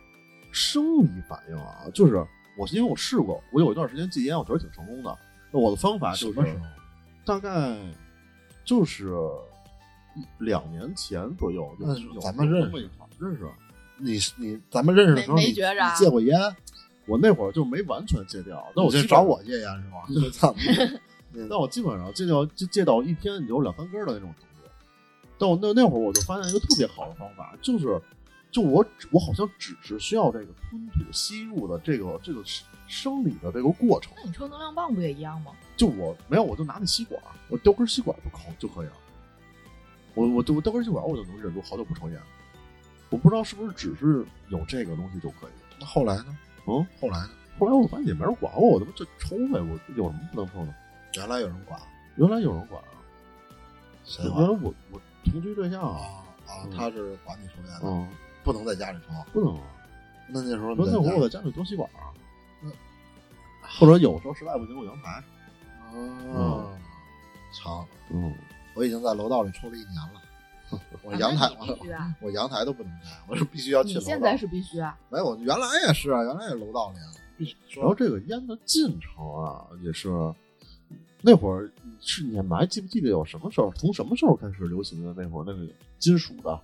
生理反应啊，就是我因为我试过，我有一段时间戒烟，我觉得挺成功的。那我的方法就是？大概就是两年前左右，就那是有咱们认识过一场认识。你你咱们认识的时候，没觉着戒过烟？我那会儿就没完全戒掉，那我你基本上是找我戒烟是吧？[laughs] 我操！[laughs] 嗯但我基本上戒掉戒戒到一天有两三根的那种程度。但我那那会儿我就发现一个特别好的方法，就是就我只我好像只是需要这个吞吐吸入的这个这个生生理的这个过程。那你抽能量棒不也一样吗？就我没有，我就拿那吸管，我叼根吸管就抠就可以了。我我就我叼根吸管，我就能忍住好久不抽烟。我不知道是不是只是有这个东西就可以。那后来呢？嗯，后来呢？后来我发现也没人管我，我他妈就抽呗，我有什么不能抽的？原来有人管，原来有人管啊，谁原来？我我同居对象啊，啊！他是管你抽烟的，嗯，不能在家里抽。不能啊。那那时候说那会儿我在在家里叼吸管啊，那或者有时候实在不行，我阳台。家，哦，操！嗯，我已经在楼道里抽了一年了，[laughs] 我啊阳台！我阳台都不能开，我是必须要去你楼道。现在是必须啊！没有，原来也是啊，原来也楼道里啊，必须然后这个烟的进程啊，也是那会儿是你们还记不记得有什么时候，从什么时候开始流行的？那会儿那个金属的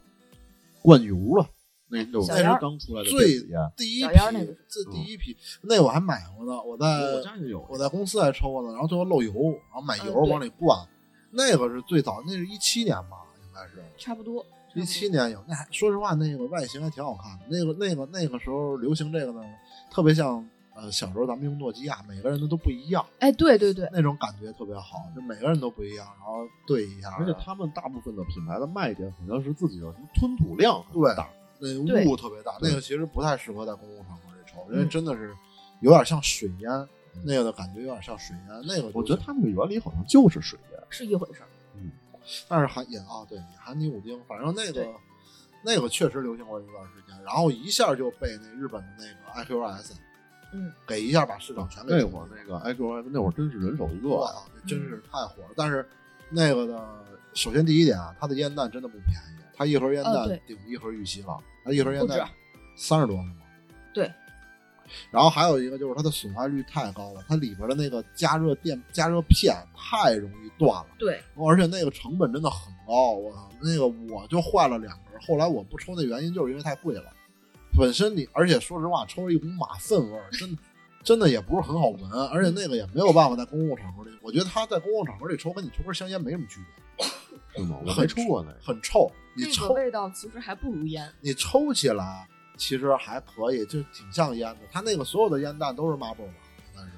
灌油的，那那是刚出来的最第一批这第一批，那我还买过呢。我在我家就有。我在公司还抽过呢，然后最后漏油，然后买油往里灌，那个是最早，那是一七年吧，应该是差不多。一七年有。那还说实话，那个外形还挺好看的。那个那个那个时候流行这个呢，特别像呃小时候咱们用诺基亚，每个人的都不一样，哎，对对对，那种感觉特别好，就每个人都不一样，然后对一下，而且他们大部分的品牌的卖点好像是自己的什么吞吐量很对大，那对雾特别大，那个其实不太适合在公共场合里抽，因嗯为真的是有点像水烟，那个的感觉有点像水烟，那个我觉得它那个原理好像就是水烟。是一回事儿。嗯 [laughs] 但是含也啊，对，也含尼古丁，反正那个那个确实流行过一段时间，然后一下就被那日本的那个 IQS，嗯，给一下把市场全给那会儿那个 i q s 那会儿真是人手一个啊，我操，这真是太火了。但是那个呢，首先第一点啊，它的烟弹真的不便宜，它一盒烟弹顶一盒玉溪了，它一盒烟弹三十多呢嘛。对。然后还有一个就是它的损坏率太高了，它里边的那个加热电、加热片太容易断了，对，而且那个成本真的很高。我操，那个我就换了两根，后来我不抽那原因就是因为太贵了。本身你，而且说实话，抽了一股马粪味儿，真真的也不是很好闻，而且那个也没有办法在公共场合里。我觉得他在公共场合里抽，跟你抽根香烟没什么区别，是吗？我很没抽过那个。很臭。你那抽个味道其实还不如烟。你抽起来其实还可以，就挺像烟的。它那个所有的烟弹都是 marble 吧，应该是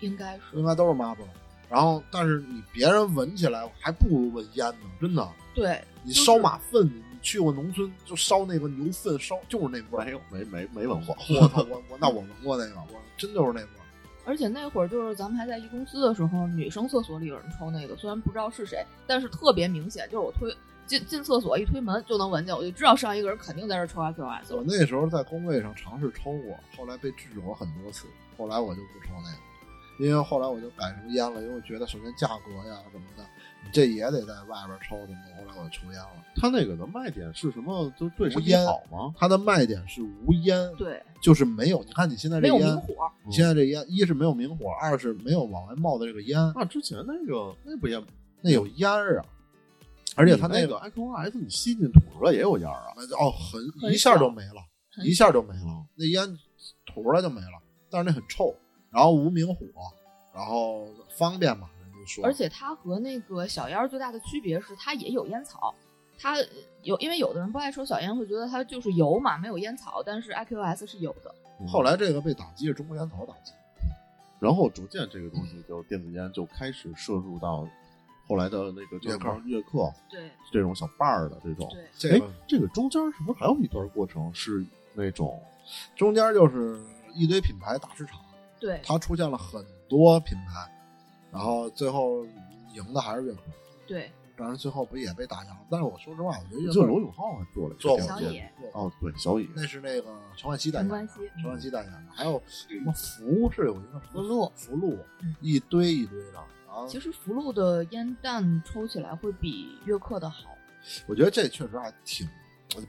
应该是应该都是 marble。然后，但是你别人闻起来还不如闻烟呢，真的。对，你烧马粪，你去过农村就烧那个牛粪，烧就是那味儿。没有，没没没闻过。我操，[laughs] 我我那我闻过那个，我真就是那味儿。而且那会儿就是咱们还在一公司的时候，女生厕所里有人抽那个，虽然不知道是谁，但是特别明显，就是我推进进厕所一推门就能闻见，我就知道上一个人肯定在这儿抽 IQS。我那时候在工位上尝试抽过，后来被制止过很多次，后来我就不抽那个，因为后来我就改成烟了，因为我觉得首先价格呀什么的，你这也得在外边抽的嘛。后来我抽烟了。它那个的卖点是什么？就对身体无烟好吗？它的卖点是无烟，，对，就是没有。你看你现在这烟，有明火，你现在这烟，一是没有明火，二是没有往外冒的这个烟，那之前那个那不也？那有烟儿啊。而且它那个 i q s 你吸进吐出来也有烟儿啊。哦，很很一下少就没了，一下就没了，那烟吐出来就没了，但是那很臭，然后无明火，然后方便嘛，说，而且它和那个小烟儿最大的区别是，它也有烟草。它有，因为有的人不爱抽小烟，会觉得它就是油嘛，没有烟草。但是 IQS 是有的。后来这个被打击是中国烟草打击，然后逐渐这个东西就电子烟就开始摄入到后来的那个乐客乐客对这种小伴儿的这种。对，哎这个，这个中间是不是还有一段过程是那种中间就是一堆品牌打市场，对，它出现了很多品牌，然后最后赢的还是乐克，对，当然最后不也被打压了。但是我说实话，我觉得乐就客罗永浩还做了一个做过小野哦，对，小野，那是那个陈冠希代言的，陈冠希代言的，还有什么福是有一个福禄福禄嗯，一堆一堆的。然后其实福禄的烟弹抽起来会比约克的好。我觉得这确实还挺，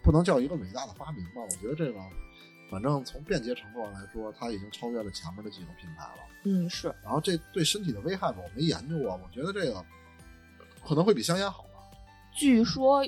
不能叫一个伟大的发明吧。我觉得这个，反正从便捷程度上来说，它已经超越了前面的几个品牌了。嗯，是。然后这对身体的危害吧，我没研究过，我觉得这个可能会比香烟好吧。据说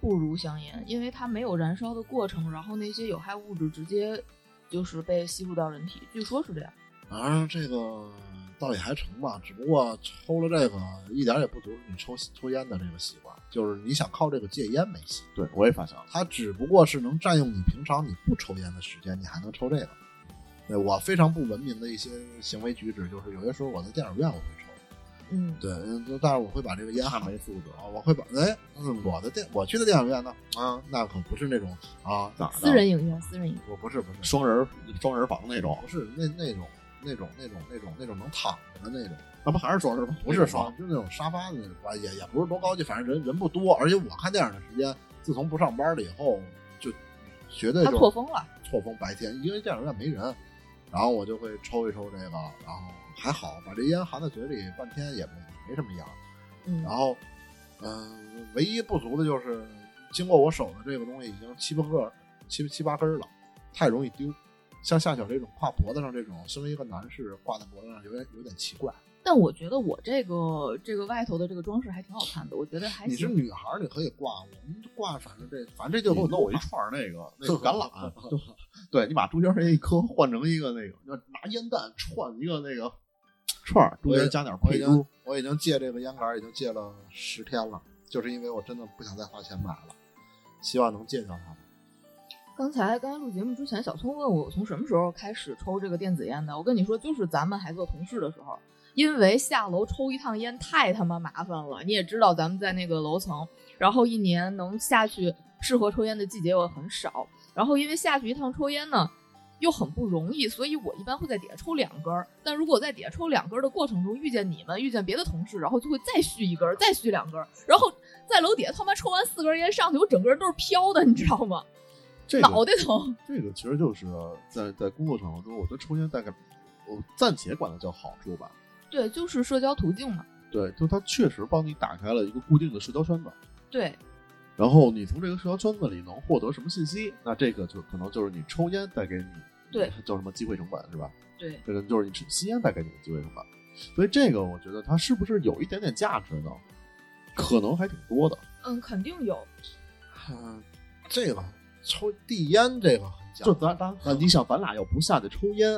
不如香烟，因为它没有燃烧的过程，然后那些有害物质直接就是被吸入到人体。据说是这样。反正这个倒也还成吧，只不过抽了这个一点也不阻止你抽抽烟的这个习惯，就是你想靠这个戒烟没戏。对我也发现了，它只不过是能占用你平常你不抽烟的时间，你还能抽这个。对我非常不文明的一些行为举止，就是有些时候我在电影院我会抽，嗯，对，嗯但是我会把这个烟含他没素质啊，我会把哎，嗯我的电我去的电影院呢啊，那可不是那种啊，咋的？私人影院，私人影院。我不是不是双人双人房那种，不是那那种那种那种那种那种能躺着的那种，那不还是双人房？不是双，就那种沙发的那种吧，也也不是多高级，反正人人不多，而且我看电影的时间，自从不上班了以后，就绝对他就错峰了。错峰白天，因为电影院没人，然后我就会抽一抽这个，然后还好把这烟含在嘴里半天也没没什么烟。嗯，然后，嗯、唯一不足的就是经过我手的这个东西已经七八个、七七八根了，太容易丢。像夏小这种挂脖子上这种，身为一个男士挂在脖子上有点有点奇怪。但我觉得我这个这个外头的这个装饰还挺好看的，我觉得还你是。女孩儿，你可以挂，我们挂反正这反正这就给我弄我一串儿那个 [laughs] 那个橄榄，[laughs] 对你把中间那一颗换成一个那个，就拿烟弹串一个那个 [laughs] 串儿，中间加点我已配珠。我已经戒这个烟杆已经戒了十天了，就是因为我真的不想再花钱买了，希望能戒掉它们。刚才刚才录节目之前，小聪问我从什么时候开始抽这个电子烟的。我跟你说，就是咱们还做同事的时候，因为下楼抽一趟烟太他妈麻烦了。你也知道，咱们在那个楼层，然后一年能下去适合抽烟的季节又很少，然后因为下去一趟抽烟呢。又很不容易，所以我一般会在底下抽两根儿。但如果在底下抽两根儿的过程中遇见你们，遇见别的同事，然后就会再续一根儿，再续两根儿，然后在楼底下他妈抽完四根烟上去，我整个人都是飘的，你知道吗？这个脑袋疼。这个其实就是在在工作场合中，我觉得抽烟大概我暂且管它叫好处吧。对，就是社交途径嘛。对，就它确实帮你打开了一个固定的社交圈子，对，然后你从这个社交圈子里能获得什么信息，那这个就可能就是你抽烟带给你对叫什么机会成本是吧？对，这个就是你吸烟带给你的机会成本。所以这个我觉得它是不是有一点点价值呢？可能还挺多的。嗯，肯定有。嗯，这个抽递烟这个很讲就咱咱那你想，咱俩要不下去抽烟，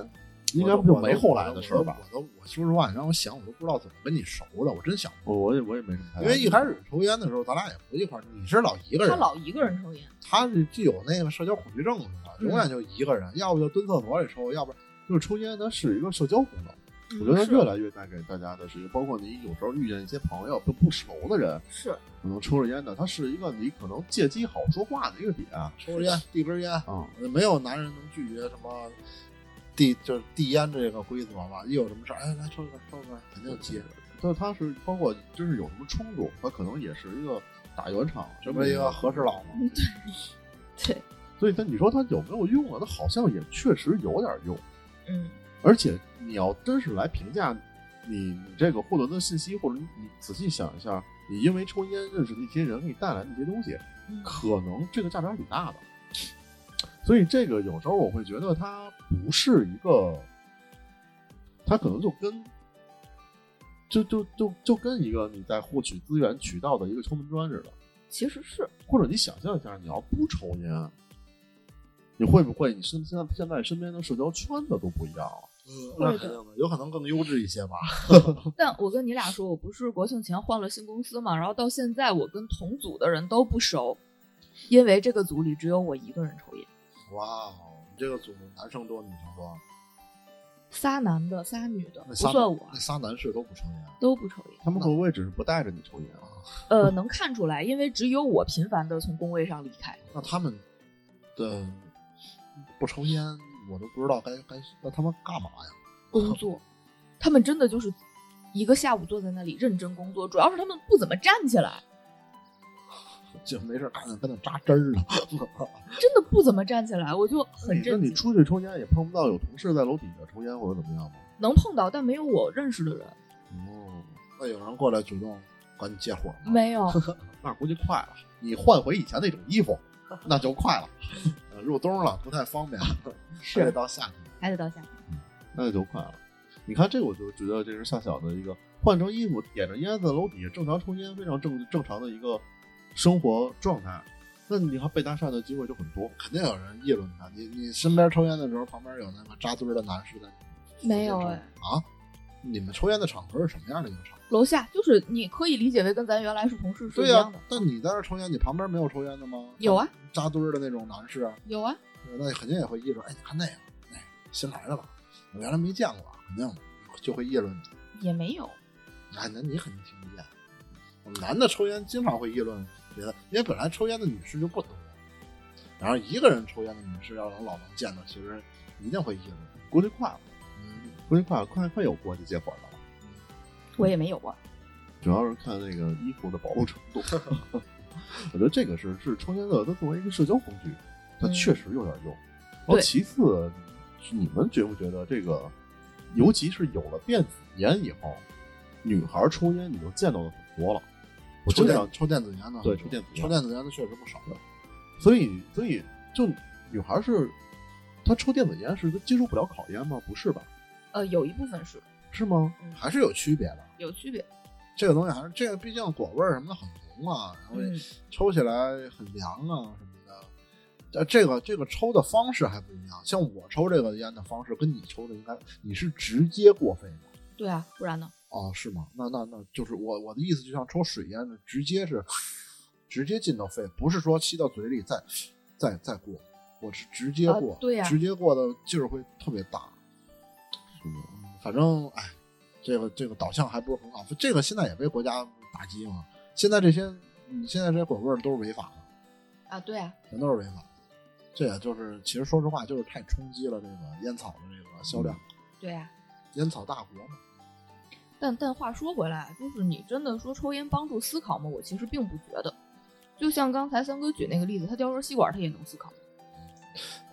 应该不就没后来的事儿吧？我都我说实话，你让我想，我都不知道怎么跟你熟的，我真想不我我也我也没什么太。因为一开始抽烟的时候，咱俩也不一块儿，你是老一个人，他老一个人抽烟。他是具有那个社交恐惧症是吧？嗯永远就一个人，要不就蹲厕所里抽，要不然就是抽烟，它是一个社交功能。我觉得它越来越带给大家的是一个，包括你有时候遇见一些朋友就不熟的人，是可能抽着烟的，他是一个你可能借机好说话的一个点啊。抽着烟递根烟，嗯没有男人能拒绝什么递就是递烟这个规则吧？一有什么事儿，哎，来抽一根，抽一根，肯定接。就他是包括真是有什么冲突，他可能也是一个打圆场，这不是一个和事佬吗？对，对所以但你说他有没有用啊？他好像也确实有点用。嗯，而且你要真是来评价你你这个获得的信息，或者你你仔细想一下，你因为抽烟认识的一些人给你带来的一些东西，嗯可能这个价值还挺大的。所以这个有时候我会觉得它不是一个，它可能就跟就就就就跟一个你在获取资源渠道的一个敲门砖似的。其实是或者你想象一下，你要不抽烟，你会不会你身现在现在身边的社交圈子都不一样了？那肯定的，有可能更优质一些吧。[laughs] 但我跟你俩说，我不是国庆前换了新公司嘛，然后到现在我跟同组的人都不熟，因为这个组里只有我一个人抽烟，哇哦，你这个组男生多，女生多？仨男的，仨女的，不算我那仨男士都不抽烟。都不抽烟。他们会不会只是不带着你抽烟啊？[laughs] 呃，能看出来，因为只有我频繁的从工位上离开。那他们的不抽烟，我都不知道该该那他们干嘛呀？工作，他们真的就是一个下午坐在那里认真工作，主要是他们不怎么站起来，[laughs] 就没事干那跟那扎针儿呢。[laughs] 真的不怎么站起来，我就很那你。出去抽烟也碰不到有同事在楼底下抽烟或者怎么样吗？能碰到，但没有我认识的人，哦，那有人过来主动管你借火吗？没有。[laughs] 那估计快了。你换回以前那种衣服，[laughs] 那就快了，呃入冬了不太方便，是还得到夏天。还得到夏天。那就快了。你看这个，我就觉得这是夏小的一个换成衣服，点着烟在楼底下正常抽烟，非常正正常的一个生活状态。那你看被搭讪的机会就很多。肯定有人议论他。你你身边抽烟的时候，旁边有那个扎堆的男士在没有哎，啊？你们抽烟的场合是什么样的一个场合？楼下就是你可以理解为跟咱原来是同事是对呀、一样的。但你在这儿抽烟，你旁边没有抽烟的吗？有啊，扎堆儿的那种男士，有啊，那肯定也会议论。哎，你看那个，哎，新来的吧？我原来没见过，肯定就会议论你。也没有。哎，那你肯定听不见。我们男的抽烟经常会议论别的，因为本来抽烟的女士就不多，然后一个人抽烟的女士要能老能见到，其实一定会议论。估计快了，快了，快快有过去接火的了。我也没有啊。主要是看那个衣服的保护程度。[laughs] 我觉得这个是是抽烟的，它作为一个社交工具，它嗯确实有点用。然后其次，你们觉不觉得这个，尤其是有了电子烟以后，女孩抽烟你就见到的很多了。我抽电经常，抽电子烟的，对抽电子烟抽电子烟的确实不少的。所以所以就女孩是，她抽电子烟是她接受不了考验吗？不是吧？呃，有一部分是是吗？还是有区别的。有区别。这个东西还是这个，毕竟果味儿什么的很浓啊，然后嗯，抽起来很凉啊什么的。呃，这个这个抽的方式还不一样，像我抽这个烟的方式跟你抽的应该，你是直接过肺吗？对啊，不然呢？哦，是吗？那那那就是我我的意思，就像抽水烟的，直接是直接进到肺，不是说吸到嘴里再再再过，我是直接啊过，对呀直接过的劲儿会特别大。反正哎，这个这个导向还不是很好，这个现在也被国家打击嘛。现在这些，你现在这些果味儿都是违法的，啊，对啊，全都是违法的。这也就是，其实说实话，就是太冲击了这个烟草的这个销量，对啊。烟草大国嘛。但但话说回来，就是你真的说抽烟帮助思考吗？我其实并不觉得。就像刚才三哥举那个例子，他叼根吸管，他也能思考。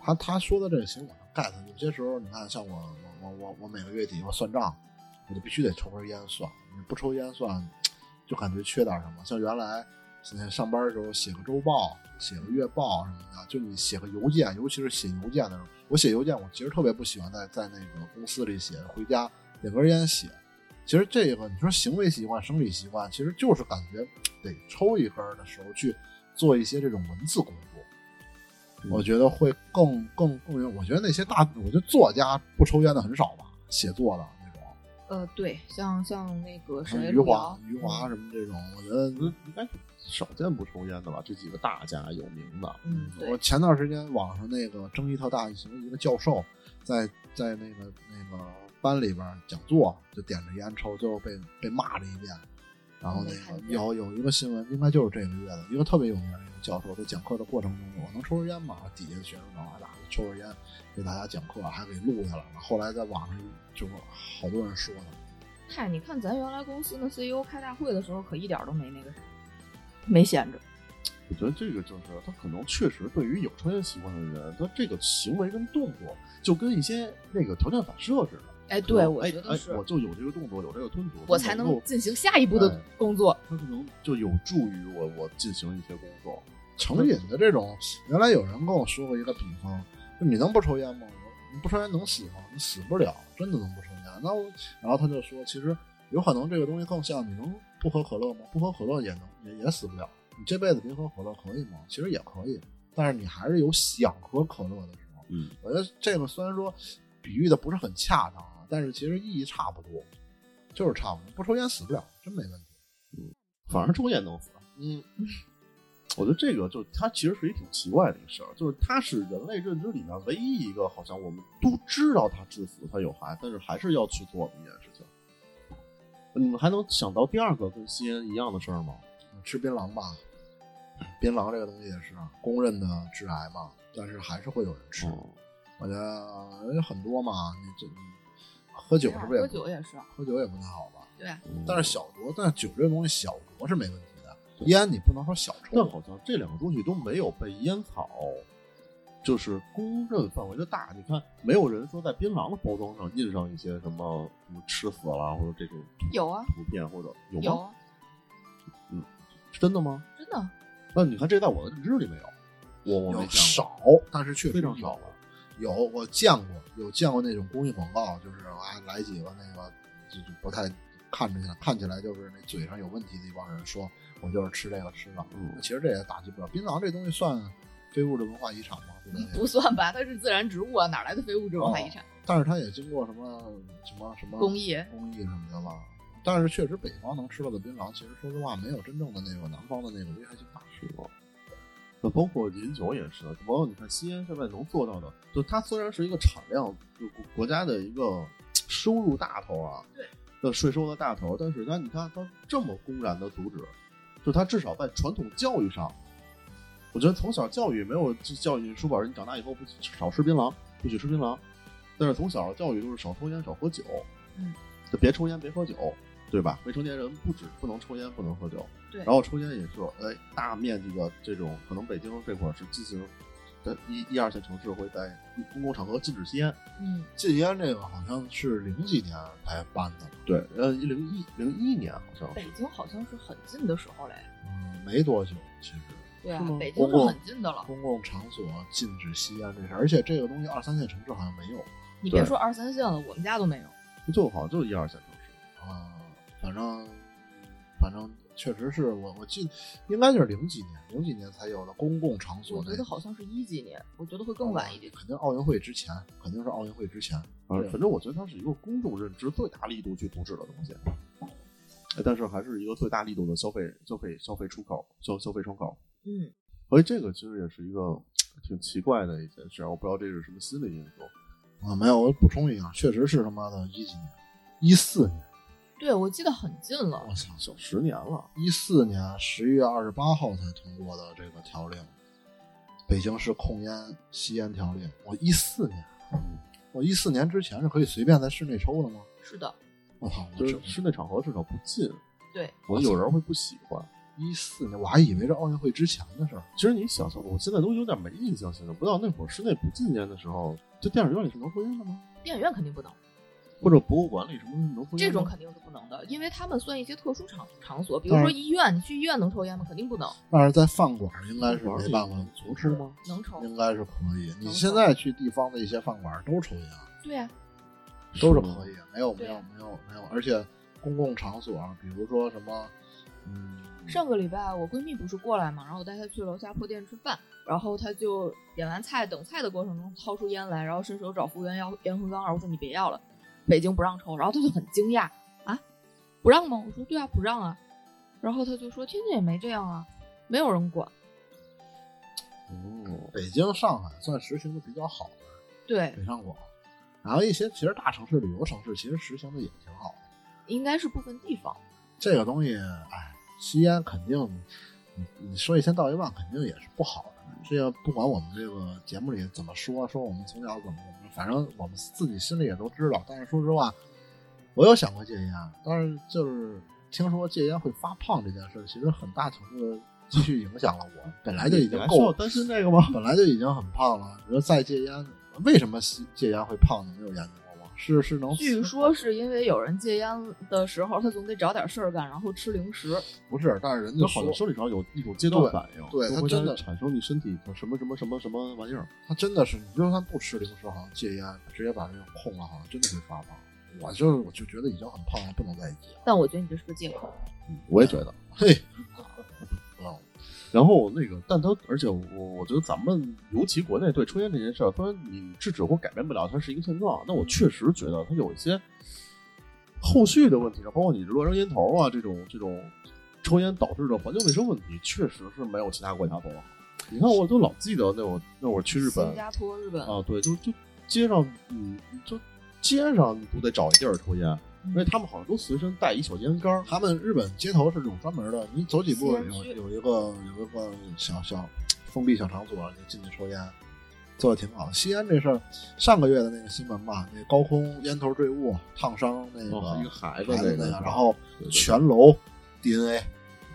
他他说的这个其实我能 get，有些时候你看，像我我我我我每个月底我算账，我就必须得抽根烟算，你不抽烟算，就感觉缺点什么。像原来现在上班的时候写个周报、写个月报什么的，就你写个邮件，尤其是写邮件的时候，我写邮件我其实特别不喜欢在在那个公司里写，回家点根烟写。其实这个你说行为习惯、生理习惯，其实就是感觉得抽一根的时候去做一些这种文字工作。我觉得会更更更有，我觉得那些大，我觉得作家不抽烟的很少吧，写作的那种，呃，对，像像那个谁，余、华余华什么这种，我觉得应该是少见不抽烟的吧？这几个大家有名的，嗯，我，前段时间网上那个争议特大，什么一个教授在在那个那个班里边讲座，就点着烟抽，最后被被骂了一遍。然后那个有有一个新闻，应该就是这个月的一个特别有名的一个教授，在讲课的过程中，我能抽根烟吗？底下的学生脑袋大抽根烟，给大家讲课，还给录下来了。后来在网上就是好多人说他，嗨，你看咱原来公司那 CEO 开大会的时候，可一点都没那个啥，没闲着。我觉得这个就是他可能确实对于有抽烟习惯的人，他这个行为跟动作就跟一些那个条件反射似的。哎，对，我哎哎觉得是，我就有这个动作，有这个吞吐，我才能进行下一步的哎工作。他可能就有助于我我进行一些工作。成瘾的这种，原来有人跟我说过一个比方，就你能不抽烟吗？你不抽烟能死吗？你死不了，真的能不抽烟。那我，然后他就说，其实有可能这个东西更像你能不喝可乐吗？不喝可乐也能也也死不了。你这辈子别喝可乐可以吗？其实也可以。但是你还是有想喝可乐的时候。嗯，我觉得这个虽然说比喻的不是很恰当啊，但是其实意义差不多，就是差不多。不抽烟死不了，真没问题。嗯反而抽烟能死。嗯，我觉得这个就它其实是一挺奇怪的一个事儿，就是它是人类认知里面唯一一个好像我们都知道它致死、它有害，但是还是要去做的一件事情。你们还能想到第二个跟吸烟一样的事儿吗？吃槟榔吧，槟榔这个东西也是啊公认的致癌嘛，但是还是会有人吃。哦我觉得有很多嘛，你这喝酒是不是也喝酒也是，喝酒也不太好吧？对，嗯但是小酌，但是酒这个东西小酌是没问题的，烟你不能说小抽。但好像这两个东西都没有被烟草就是公认范围的大。你看，没有人说在槟榔的包装上印上一些什么什么吃死了或者这种有啊图片，或者有吗？有啊，嗯真的吗？真的那你看，这在我的认知里没有，我我没有见过，少，但是确实有非常少了。有我见过，有见过那种公益广告，就是啊来几个那个就就不太看着起来看起来就是那嘴上有问题的一帮人说，我就是吃这个吃的。嗯其实这也打击不了。槟榔这东西算非物质文化遗产吗？对吧？不算吧？它是自然植物啊，哪来的非物质文化遗产？但是它也经过什么什么什么工艺工艺什么的吧。但是确实北方能吃到的槟榔，其实说实话没有真正的那个南方的那个危害性大。那包括饮酒也是，包括你看吸烟现在能做到的，就它虽然是一个产量，就国国家的一个收入大头啊，对，的税收的大头，但是它你看它这么公然的阻止，就它至少在传统教育上，我觉得从小教育没有就教育书本儿，你长大以后不少吃槟榔，不许吃槟榔，但是从小教育就是少抽烟少喝酒，嗯，就别抽烟别喝酒，对吧？未成年人不止不能抽烟不能喝酒，对然后抽烟也是，哎，大面积的这种，可能北京这块儿是进行，在一一二线城市会在公共场合禁止吸烟。嗯，禁烟这个好像是零几年才办的，对，呃，零一零一年好像是北京好像是很近的时候嘞。嗯，没多久其实。对啊，北京是很近的了。公共场所禁止吸烟这事儿，而且这个东西二三线城市好像没有你别说二三线了，我们家都没有。就好像就是一二线城市。啊、反正反正确实是我我记得应该就是零几年，零几年才有的公共场所我。觉得好像是一几年，我觉得会更晚一点。肯定奥运会之前，肯定是奥运会之前。啊，反正我觉得它是一个公众认知最大力度去阻止的东西，哎但是还是一个最大力度的消费消费消费出口消消费窗口。嗯，所以这个其实也是一个挺奇怪的一件事，我不知道这是什么心理因素。啊，没有，我补充一下，确实是他妈的一几年，一四年，对，我记得很近了我。操，小十年了，一四年十一月二十八号才通过的这个条令，北京市控烟吸烟条例。我一四年，我一四年之前是可以随便在室内抽的吗？是的，我操，我就是室内场合至少不进，对，我有人会不喜欢。一四年，我还以为是奥运会之前的事儿。其实你想想，我现在都有点没印象，现在不知道那会儿室内不禁烟的时候，这电影院里是能抽烟的吗？电影院肯定不能，或者博物馆里什么是能抽烟？这种肯定是不能的，因为他们算一些特殊场场所，比如说医院，你去医院能抽烟吗？肯定不能，但是在饭馆应该是没办法阻止是？吗？能抽。应该是可以。你现在去地方的一些饭馆都抽烟，对呀、都是可以，没有没有没有没有，而且公共场所，比如说什么，嗯，上个礼拜我闺蜜不是过来嘛，然后我带她去楼下破店吃饭，然后她就点完菜等菜的过程中掏出烟来，然后伸手找服务员要烟灰缸，然后我说你别要了，北京不让抽，然后他就很惊讶啊，不让吗？我说对啊，不让啊，然后他就说天津也没这样啊，没有人管，哦，北京、上海算实行的比较好的对，北上广，然后一些其实大城市、旅游城市其实实行的也挺好的。应该是部分地方，这个东西，哎，吸烟肯定，你你说一千道一万，肯定也是不好的。这个不管我们这个节目里怎么说，说我们从小怎么怎么，反正我们自己心里也都知道。但是说实话，我有想过戒烟，但是就是听说戒烟会发胖这件事，其实很大程度的继续影响了我。本来就已经够担心这个吗？本来就已经很胖了，你说再戒烟，为什么吸戒烟会胖呢？没有研究？是是能据说是因为有人戒烟的时候，他总得找点事儿干，然后吃零食，不是？但是人家好像生理上有一种阶段反应，对就会它真的产生你身体的什么什么什么什么玩意儿。他真的是，你就算不吃零食，好像戒烟，直接把这个控了，好像真的会发胖。我就我就觉得已经很胖了，不能再戒。但我觉得你这是个借口。我也觉得，嘿，然后那个，但他而且我我觉得咱们尤其国内对抽烟这件事儿，虽然你制止或改变不了它是一个现状，那我确实觉得它有一些后续的问题上，包括你乱扔烟头啊这种这种抽烟导致的环境卫生问题，确实是没有其他国家做得好。你看，我都老记得那会儿那会儿去日本新加坡、日本，啊，对，就就街上，嗯，就街上你都得找一地儿抽烟，因为他们好像都随身带一小烟杆。他们日本街头是这种专门的，你走几步有有一个有一个小小封闭小场所，你进去抽烟，做的挺好。吸烟这事儿，上个月的那个新闻吧，那高空烟头坠物烫伤那个、哦一个孩子那个，然后全楼 DNA，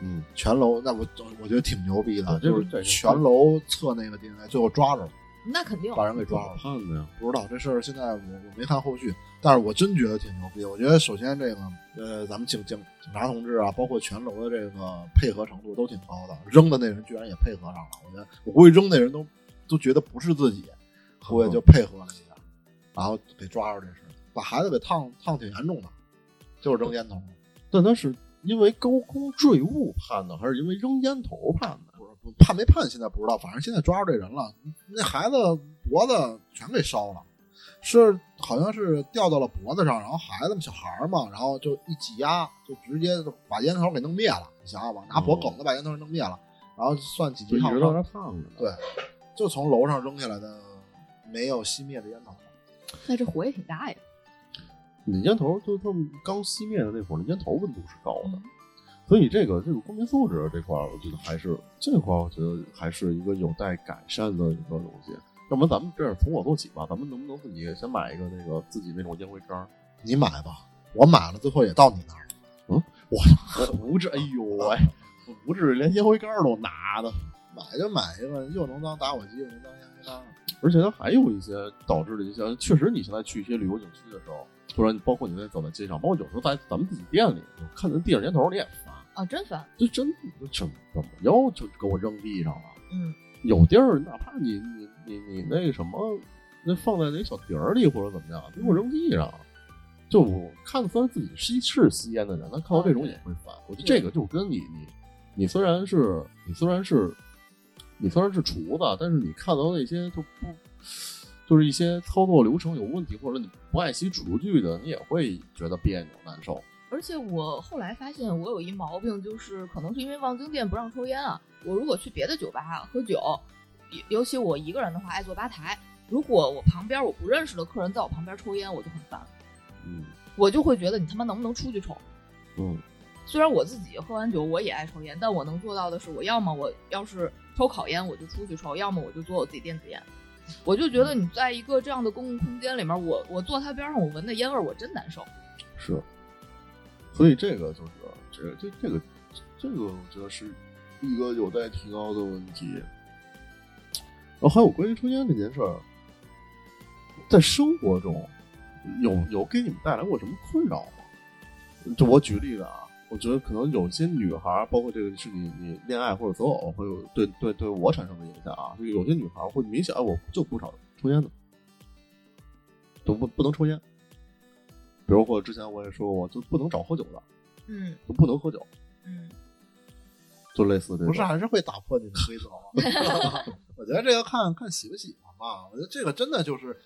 嗯，全楼那我我觉得挺牛逼的，就是这全楼测那个 DNA，最后抓着了，那肯定把人给抓了。判的呀。不知道这事儿，现在我我没看后续，但是我真觉得挺牛逼。我觉得首先这个呃，咱们警警警察同志啊，包括全楼的这个配合程度都挺高的，扔的那人居然也配合上了。我觉得我估计扔那人都都觉得不是自己，估计就配合了一下，然后给抓住这事儿，把孩子给烫烫挺严重的，就是扔烟头。但他是因为高空坠物判的，还是因为扔烟头判的？判没判，现在不知道，反正现在抓住这人了。那孩子脖子全给烧了，是好像是掉到了脖子上，然后孩子们小孩儿嘛，然后就一挤压，就直接把烟头给弄灭了。你想想吧，拿脖梗子把烟头弄灭了，然后算几级烫伤，烫着呢。对，就从楼上扔下来的没有熄灭的烟头。那这火也挺大呀。你烟头就他们刚熄灭的那会儿，那烟头温度是高的，嗯所以这个这个公民素质这块儿，我觉得还是这块儿，我觉得还是一个有待改善的一个东西。要不然咱们这样从我做起吧，咱们能不能自己先买一个那个自己那种烟灰缸？你买吧，我买了，最后也到你那儿了。我不至，哎呦喂，我不至于连烟灰缸都拿的。买就买一个，又能当打火机，又能当烟灰缸。而且它还有一些导致的一些，确实你现在去一些旅游景区的时候，或者你包括你在走在街上，包括有时候在咱们自己店里，看咱地上烟头你也烦，啊，真烦。就真怎么怎么又就给我扔地上了？嗯，有地儿，哪怕你你你你那个什么，那放在那小碟儿里或者怎么样，你给我扔地上。就我看得出来自己是是吸烟的人，但看到这种也会烦。我觉得这个就跟你你你虽然是你虽然是你虽然是厨子，但是你看到那些就不就是一些操作流程有问题，或者你不爱惜厨具的，你也会觉得别扭难受。而且我后来发现，我有一毛病，就是可能是因为望京店不让抽烟啊。我如果去别的酒吧喝酒，尤尤其我一个人的话，爱坐吧台。如果我旁边我不认识的客人在我旁边抽烟，我就很烦，嗯我就会觉得你他妈能不能出去抽？嗯，虽然我自己喝完酒我也爱抽烟，但我能做到的是，我要么我要是抽烤烟我就出去抽，要么我就做我自己电子烟。我就觉得你在一个这样的公共空间里面，我我坐他边上，我闻那烟味儿，我真难受。是。所以这个就是这这这个这个，我觉得是一个有待提高的问题。然后还有关于抽烟这件事儿，在生活中有有给你们带来过什么困扰吗？就我举例子啊，我觉得可能有些女孩，包括这个是你你恋爱或者择偶会有对对对我产生的影响啊。就有些女孩会明显，哎，我就不少抽烟的，都不不能抽烟。比如或者之前我也说过，就不能找喝酒的，嗯就不能喝酒，嗯，就类似这种。不是，还是会打破你的规则吗？[laughs] [laughs] 我觉得这个看看喜不喜欢吧。我觉得这个真的就是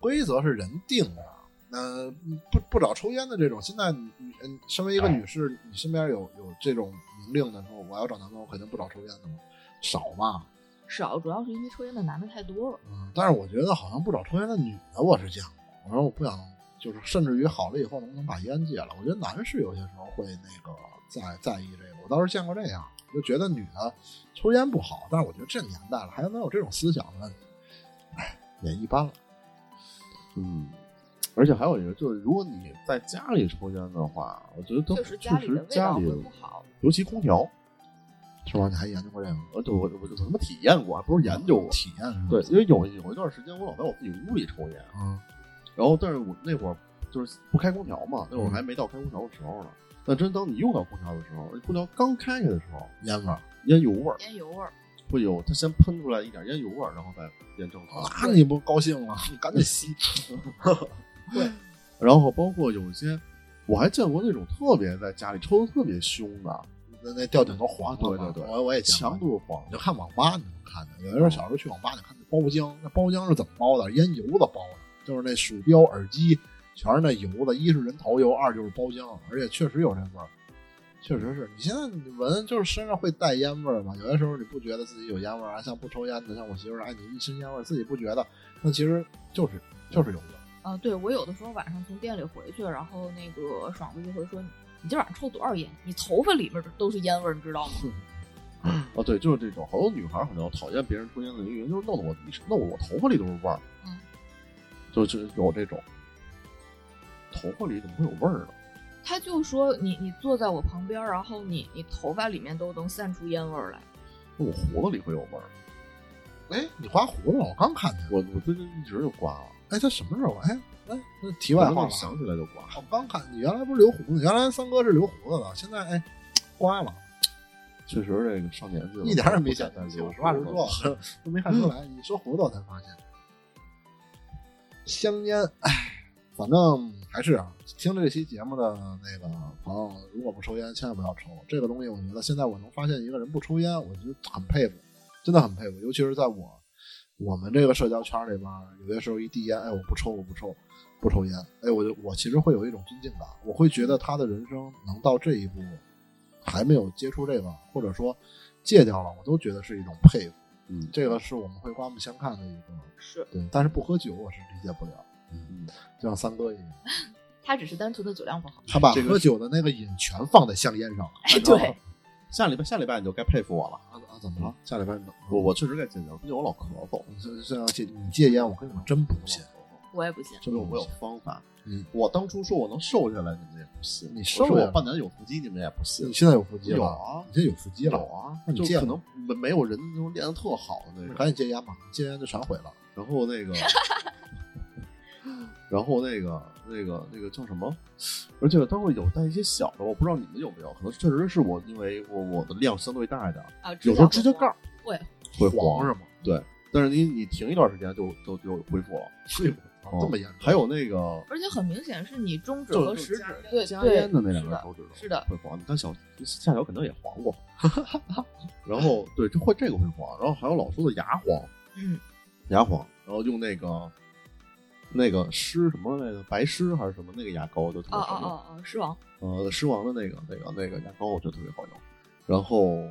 规则是人定的。那、不不找抽烟的这种，现在你你嗯身为一个女士，你身边有有这种明令的说我要找男朋友，我肯定不找抽烟的吗？少吧。少，主要是因为抽烟的男的太多了。嗯，但是我觉得好像不找抽烟的女的我是见过。我说我不想，就是甚至于好了以后能不能把烟戒了？我觉得男士有些时候会那个在在意这个，我倒是见过这样，就觉得女的抽烟不好，但是我觉得这年代了还能有这种思想的，哎，也一般了。嗯，而且还有一个就是，如果你在家里抽烟的话，我觉得都确实家里。尤其空调，是吧？你还研究过这个？呃，对我我我他妈体验过，不是研究过。体验是吧？对，因为有有一段时间我老在我自己屋里抽烟，嗯，然后但是我那会儿就是不开空调嘛，那会儿还没到开空调的时候呢。但真当你用到空调的时候，空调刚开开的时候，烟味儿，烟油味儿烟油味儿，会有，它先喷出来一点烟油味儿，然后再变正常。那你不高兴了？你赶紧吸。[laughs] 对然后包括有一些，我还见过那种特别在家里抽的特别凶的，那那吊顶都黄了。对对对我我也见过墙都是黄你就看网吧，你能看见，有的时候小时候去网吧，你看那包浆，那包浆是怎么包的？烟油子包的，就是那鼠标、耳机全是那油的，一是人头油，二就是包浆，而且确实有这味儿。确实是你现在你闻，就是身上会带烟味儿嘛。有些时候你不觉得自己有烟味儿啊，像不抽烟的，像我媳妇儿，哎，你一身烟味儿，自己不觉得，那其实就是就是有味儿。啊，对我有的时候晚上从店里回去，然后那个爽子就会说：“你今晚上抽多少烟？你头发里面都是烟味儿，你知道吗 [laughs] 哦，对，就是这种，好多女孩儿可能讨厌别人抽烟的原因，就是弄得我弄得我头发里都是味儿。嗯，就是有这种，头发里怎么会有味儿呢？？”他就说你：“你坐在我旁边，然后你你头发里面都能散出烟味儿来。我胡子里会有味儿。哎，你刮胡子了？我刚看见。我我最近一直就刮了，哎，他什么时候？哎哎，那题外话想起来就刮。我刚看你原来不是留胡子，原来三哥是留胡子的，现在哎刮了，确实这个上年纪了，一点也没显年轻。实话实说，[laughs] 都没看出来。[laughs] 你说胡子我才发现。香烟，哎，反正还是啊，听这期节目的那个朋友，如果不抽烟，千万不要抽。这个东西，我觉得现在我能发现一个人不抽烟，我觉得很佩服，真的很佩服。尤其是在我我们这个社交圈里边，有些时候一递烟，哎，我不抽，我不抽，不抽烟，哎，我就我其实会有一种尊敬感，我会觉得他的人生能到这一步，还没有接触这个，或者说戒掉了，我都觉得是一种佩服。嗯，这个是我们会刮目相看的一个，”是，对。但是不喝酒，我是理解不了。嗯，就像三哥一样，[laughs] 他只是单纯的酒量不好。他把喝酒的那个瘾全放在香烟上了。哎，对，[laughs] 下礼拜下礼拜你就该佩服我了。啊啊，怎么了？下礼拜能我我确实该戒掉，最近我老咳嗽，这这样戒你戒烟，我跟你说真不信，我也不信。就是我有方法。嗯，我当初说我能瘦下来，你们也不信。你瘦下来说我半年有腹肌，你们也不信你。现在有腹肌了？有啊你现在有腹肌了？有啊那，你就可能没没有人那种练的特好的那那种。赶紧戒烟吧，戒烟就全毁了。然后那个，然后那个那个那个叫什么？而且它会有带一些小的，我不知道你们有没有，可能确实是我因为我我的量相对大一点，啊，有时候指甲盖儿会会黄是吗？对，但是你你停一段时间就就就恢复了。[laughs] 这么严重？还有那个而且很明显是你中指就和食指加对对加烟的那两是的根手指头是的，会黄，但小下脚肯定也黄过。[laughs] 然后对，这会这个会黄，然后还有老说的牙黄，嗯，牙黄，然后用那个那个狮什么那个白狮还是什么那个牙膏就特别哦好用。哦哦哦，狮王，呃，狮王的那个、那个、那个牙膏，我觉得特别好用。然后，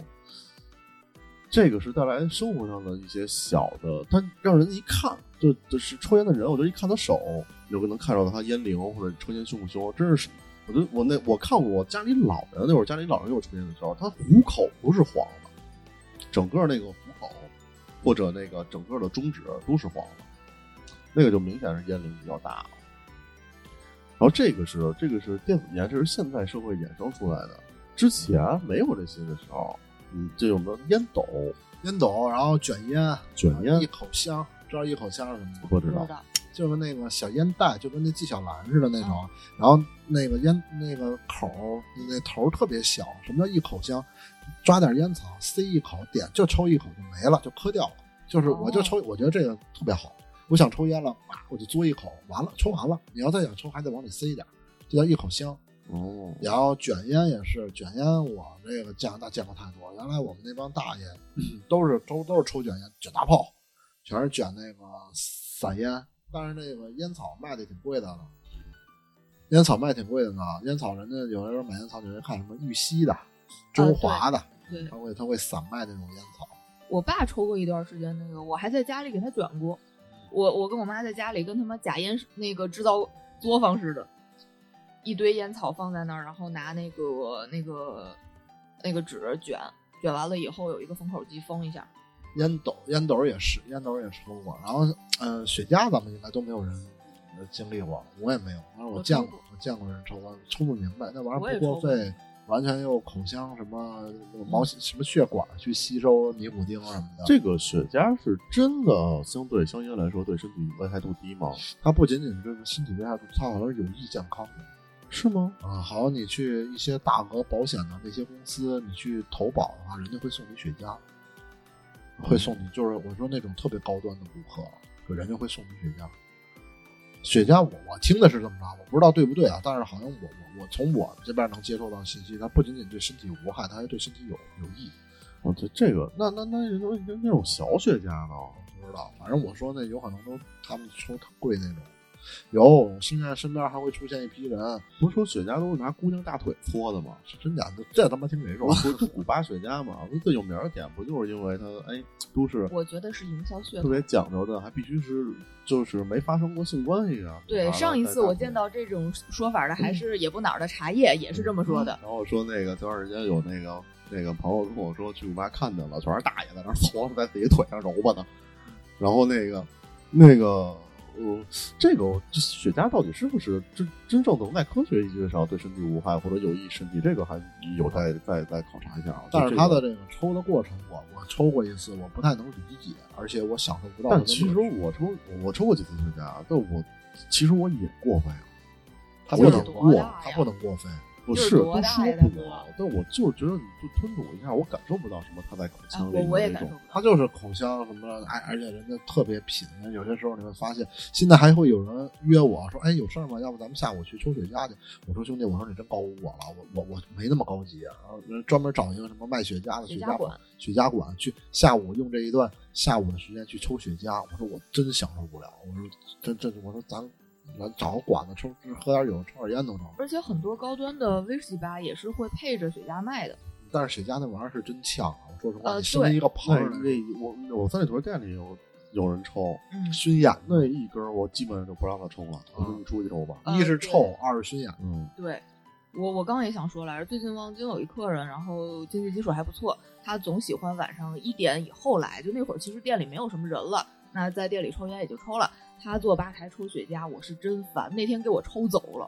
这个是带来生活上的一些小的，它让人一看就就是抽烟的人，我就一看他手，有个能看到他烟龄或者抽烟凶不凶，真是。我觉得我那我看过我家里老人那会儿，家里老人给我抽烟的时候，他虎口不是黄的，整个那个虎口或者那个整个的中指都是黄的，那个就明显是烟龄比较大了。然后这个是这个是电子烟，这是现代社会衍生出来的。之前没有这些的时候，嗯，这有没有烟斗、烟斗，然后卷烟，卷烟一口香，知道一口香是什么吗？不知道就是那个小烟袋，就跟那纪晓岚似的那种，然后那个烟那个口那头特别小。什么叫一口香？抓点烟草塞一口，点就抽一口就没了，就磕掉了。就是我就抽，我觉得这个特别好。我想抽烟了，哇，我就嘬一口，完了，抽完了。你要再想抽，还得往里塞一点，这叫一口香。哦，然后卷烟也是，卷烟我这个加拿大见过太多。原来我们那帮大爷都是都都是抽卷烟，卷大炮，全是卷那个散烟。但是那个烟草卖的挺贵的了，烟草卖挺贵的呢。烟草人家有的时候买烟草，你会看什么玉溪的、中华的，对他会他会散卖那种烟草。我爸抽过一段时间那个，我还在家里给他卷过。我我跟我妈在家里跟他妈假烟那个制造作坊似的，一堆烟草放在那儿，然后拿那个那个那个纸卷，卷完了以后有一个封口机封一下。烟斗，烟斗也是，烟斗也抽过。然后，呃，雪茄咱们应该都没有人呃经历过，我也没有。但是我见过我，我见过人抽过，抽不明白，那玩意我也儿不过抽过肺，完全用口腔什么那个毛什么血管去吸收尼古丁什么的。这个雪茄是真的相对香烟来说对身体危害度低吗？它不仅仅是这个身体危害度，它好像是有益健康的。是吗？啊，好像你去一些大额保险的那些公司，你去投保的话，人家会送你雪茄，会送你，就是我说那种特别高端的顾客，人家会送你雪茄。雪茄我我听的是这么着，我不知道对不对啊，但是好像我我我从我这边能接受到信息，它不仅仅对身体无害，它还对身体有有益。我这这个那那那那那那种小雪茄呢？不知道，反正我说那有可能都他们抽特贵那种。有，现在身边还会出现一批人，不是说雪茄都是拿姑娘大腿搓的吗？是真假的？这他妈听谁说？不就古巴雪茄嘛？最有名的点不就是因为它哎都是我觉得是营销噱头。特别讲究的，还必须是就是没发生过性关系啊。对，上一次我见到这种说法的还是也不哪儿的茶叶，也是这么说的。然后说那个前段时间有那个那个朋友跟我说去古巴看见了，全是大爷在那搓，在自己腿上揉吧呢。然后那个那个。呃，这个这雪茄到底是不是真真正能在科学意义上对身体无害或者有益身体？这个还有待再再考察一下啊。但是它的这个抽的过程，我我抽过一次，我不太能理解，而且我享受不到。但其实我抽我抽过几次雪茄，但我其实我也过分啊，它不能过，它不能过分。不是都说不了，但我就是觉得你就吞吐一下，我感受不到什么他在口腔里我也感受不到，他就是口腔什么，而而且人家特别品。有些时候你会发现，现在还会有人约我说：“哎，有事儿吗？要不咱们下午去抽雪茄去？”我说：“兄弟，我说你真高估我了，我我我没那么高级啊。”然后人专门找一个什么卖雪茄的雪茄馆，雪茄馆去下午用这一段下午的时间去抽雪茄。我说我真享受不了，我说真真，我说咱。咱找个馆子抽，喝点酒，抽点烟都成。而且很多高端的威士忌吧也是会配着雪茄卖的。但是雪茄那玩意儿是真呛啊！我说实话，呃，生一个泡儿，那我我三里屯店里有有人抽，嗯，熏眼那一根我基本上就不让他抽了，我说你出去抽吧。一是臭，二是熏眼。嗯，对，我我刚也想说来着，最近望京有一客人，然后经济基础还不错，他总喜欢晚上一点以后来，就那会儿其实店里没有什么人了，那在店里抽烟也就抽了。他坐吧台抽雪茄，我是真烦。那天给我抽走了，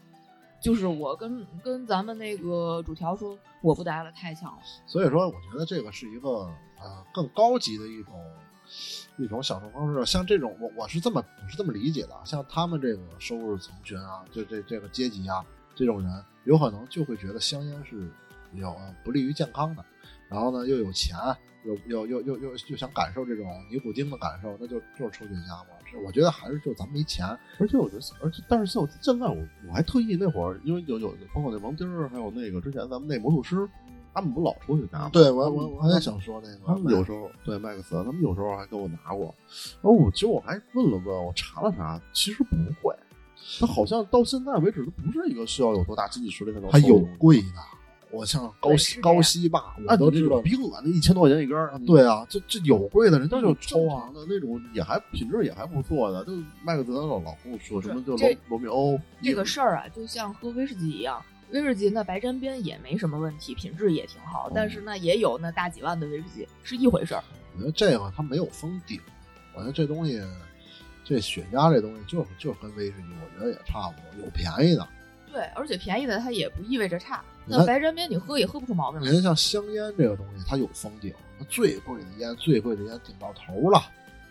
就是我跟跟咱们那个主条说，我不待了，太呛了。所以说，我觉得这个是一个呃更高级的一种一种享受方式。像这种，我我是这么我是这么理解的。像他们这个收入层群啊，就这这个阶级啊，这种人有可能就会觉得香烟是有不利于健康的。然后呢，又有钱，又又又又又又想感受这种尼古丁的感受，那就就是抽雪茄嘛。这我觉得还是就咱们没钱，而且我觉得，而且但是像现在我我还特意那会儿，因为有有包括那王丁儿，还有那个之前咱们那魔术师，他们不老出去拿吗？对我我我也想说那个，他们有时候对麦克斯，他们有时候还给我拿过。然后我其实我还问了问，我查了查，其实不会。他好像到现在为止都不是一个需要有多大经济实力才能。还有贵的。我像高西高西吧，我都知道，冰啊，那一千多块钱一根儿。对啊，这这有贵的人家就抽啊，的那种也还品质也还不错的，就麦克德老老跟我说什么就罗罗密欧。这个事儿啊，就像喝威士忌一样，威士忌那白沾边也没什么问题，品质也挺好，但是呢，也有那大几万的威士忌是一回事儿。我觉得这个它没有封顶，我觉得这东西，这雪茄这东西就就跟威士忌，我觉得也差不多，有便宜的。对，而且便宜的它也不意味着差。那白沾边你喝也喝不出毛病来。人像香烟这个东西，它有封顶，那最贵的烟，最贵的烟顶到头了，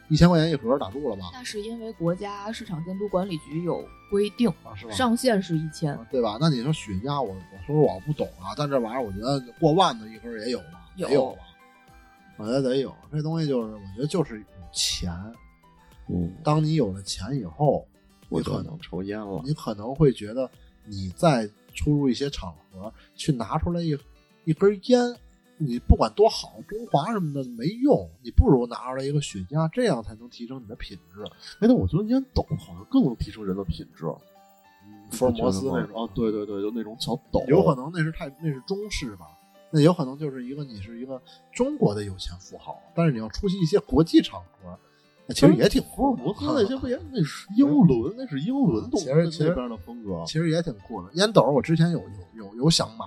一千块钱一盒，打住了吧？那是因为国家市场监督管理局有规定，啊、是吧？上限是一千，对吧？那你说雪茄，我我说实话我不懂啊，但这玩意儿我觉得过万的一盒也有吧？有吧？我觉得得有。这东西就是，我觉得就是钱。嗯，当你有了钱以后，你可能抽烟了。你可能会觉得你再。出入一些场合，去拿出来一一根烟，你不管多好，中华什么的没用，你不如拿出来一个雪茄，这样才能提升你的品质。哎，但我觉得烟斗好像更能提升人的品质。福尔摩斯那种啊，对对对，就那种小斗，有可能那是太那是中式吧？那有可能就是一个你是一个中国的有钱富豪，但是你要出席一些国际场合。其实也挺福尔摩斯那些不也那是英伦，那是英伦东那边的风格，其实也挺酷的。烟斗我之前有有有有想买，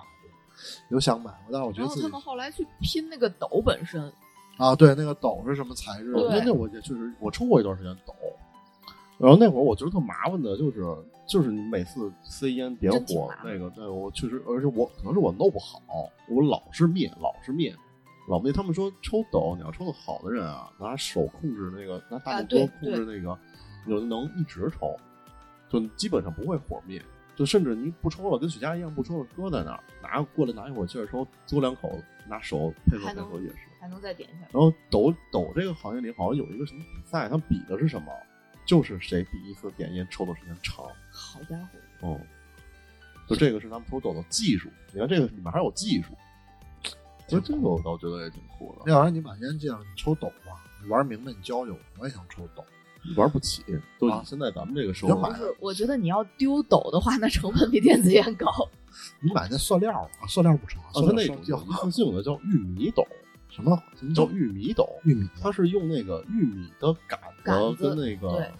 有想买过，但是我觉得自己。他们后来去拼那个斗本身。啊，对，那个斗是什么材质？那那我也确实我抽过一段时间斗，然后那会儿我觉得特麻烦的，就是就是你每次塞烟点火那个，对我确实，而且我可能是我弄不好，我老是灭，老是灭。老那他们说抽斗，你要抽的好的人啊，拿手控制那个，拿大拇哥控制那个，有的能一直抽，就基本上不会火灭，就甚至你不抽了，跟雪茄一样不抽了，搁在那儿，拿过来拿一会儿接着抽，嘬两口，拿手配合配合也是，还能再点一下。然后抖抖这个行业里好像有一个什么比赛，它比的是什么？就是谁第一次点烟抽的时间长。好家伙，嗯，就这个是他们抽抖的技术。你看这个里面还有技术，所以这个我倒觉得也挺酷的。要不然你把烟戒了，你抽斗吧。你玩明白，你教教我，我也想抽斗。玩不起，就啊现在咱们这个社会不，是，我觉得你要丢斗的话，那成本比电子烟高。你买那塑料啊，塑料不成，啊，塑它料那种叫一次性的，叫玉米斗，什么什么叫叫玉米斗，玉米？它是用那个玉米的杆杆子跟那个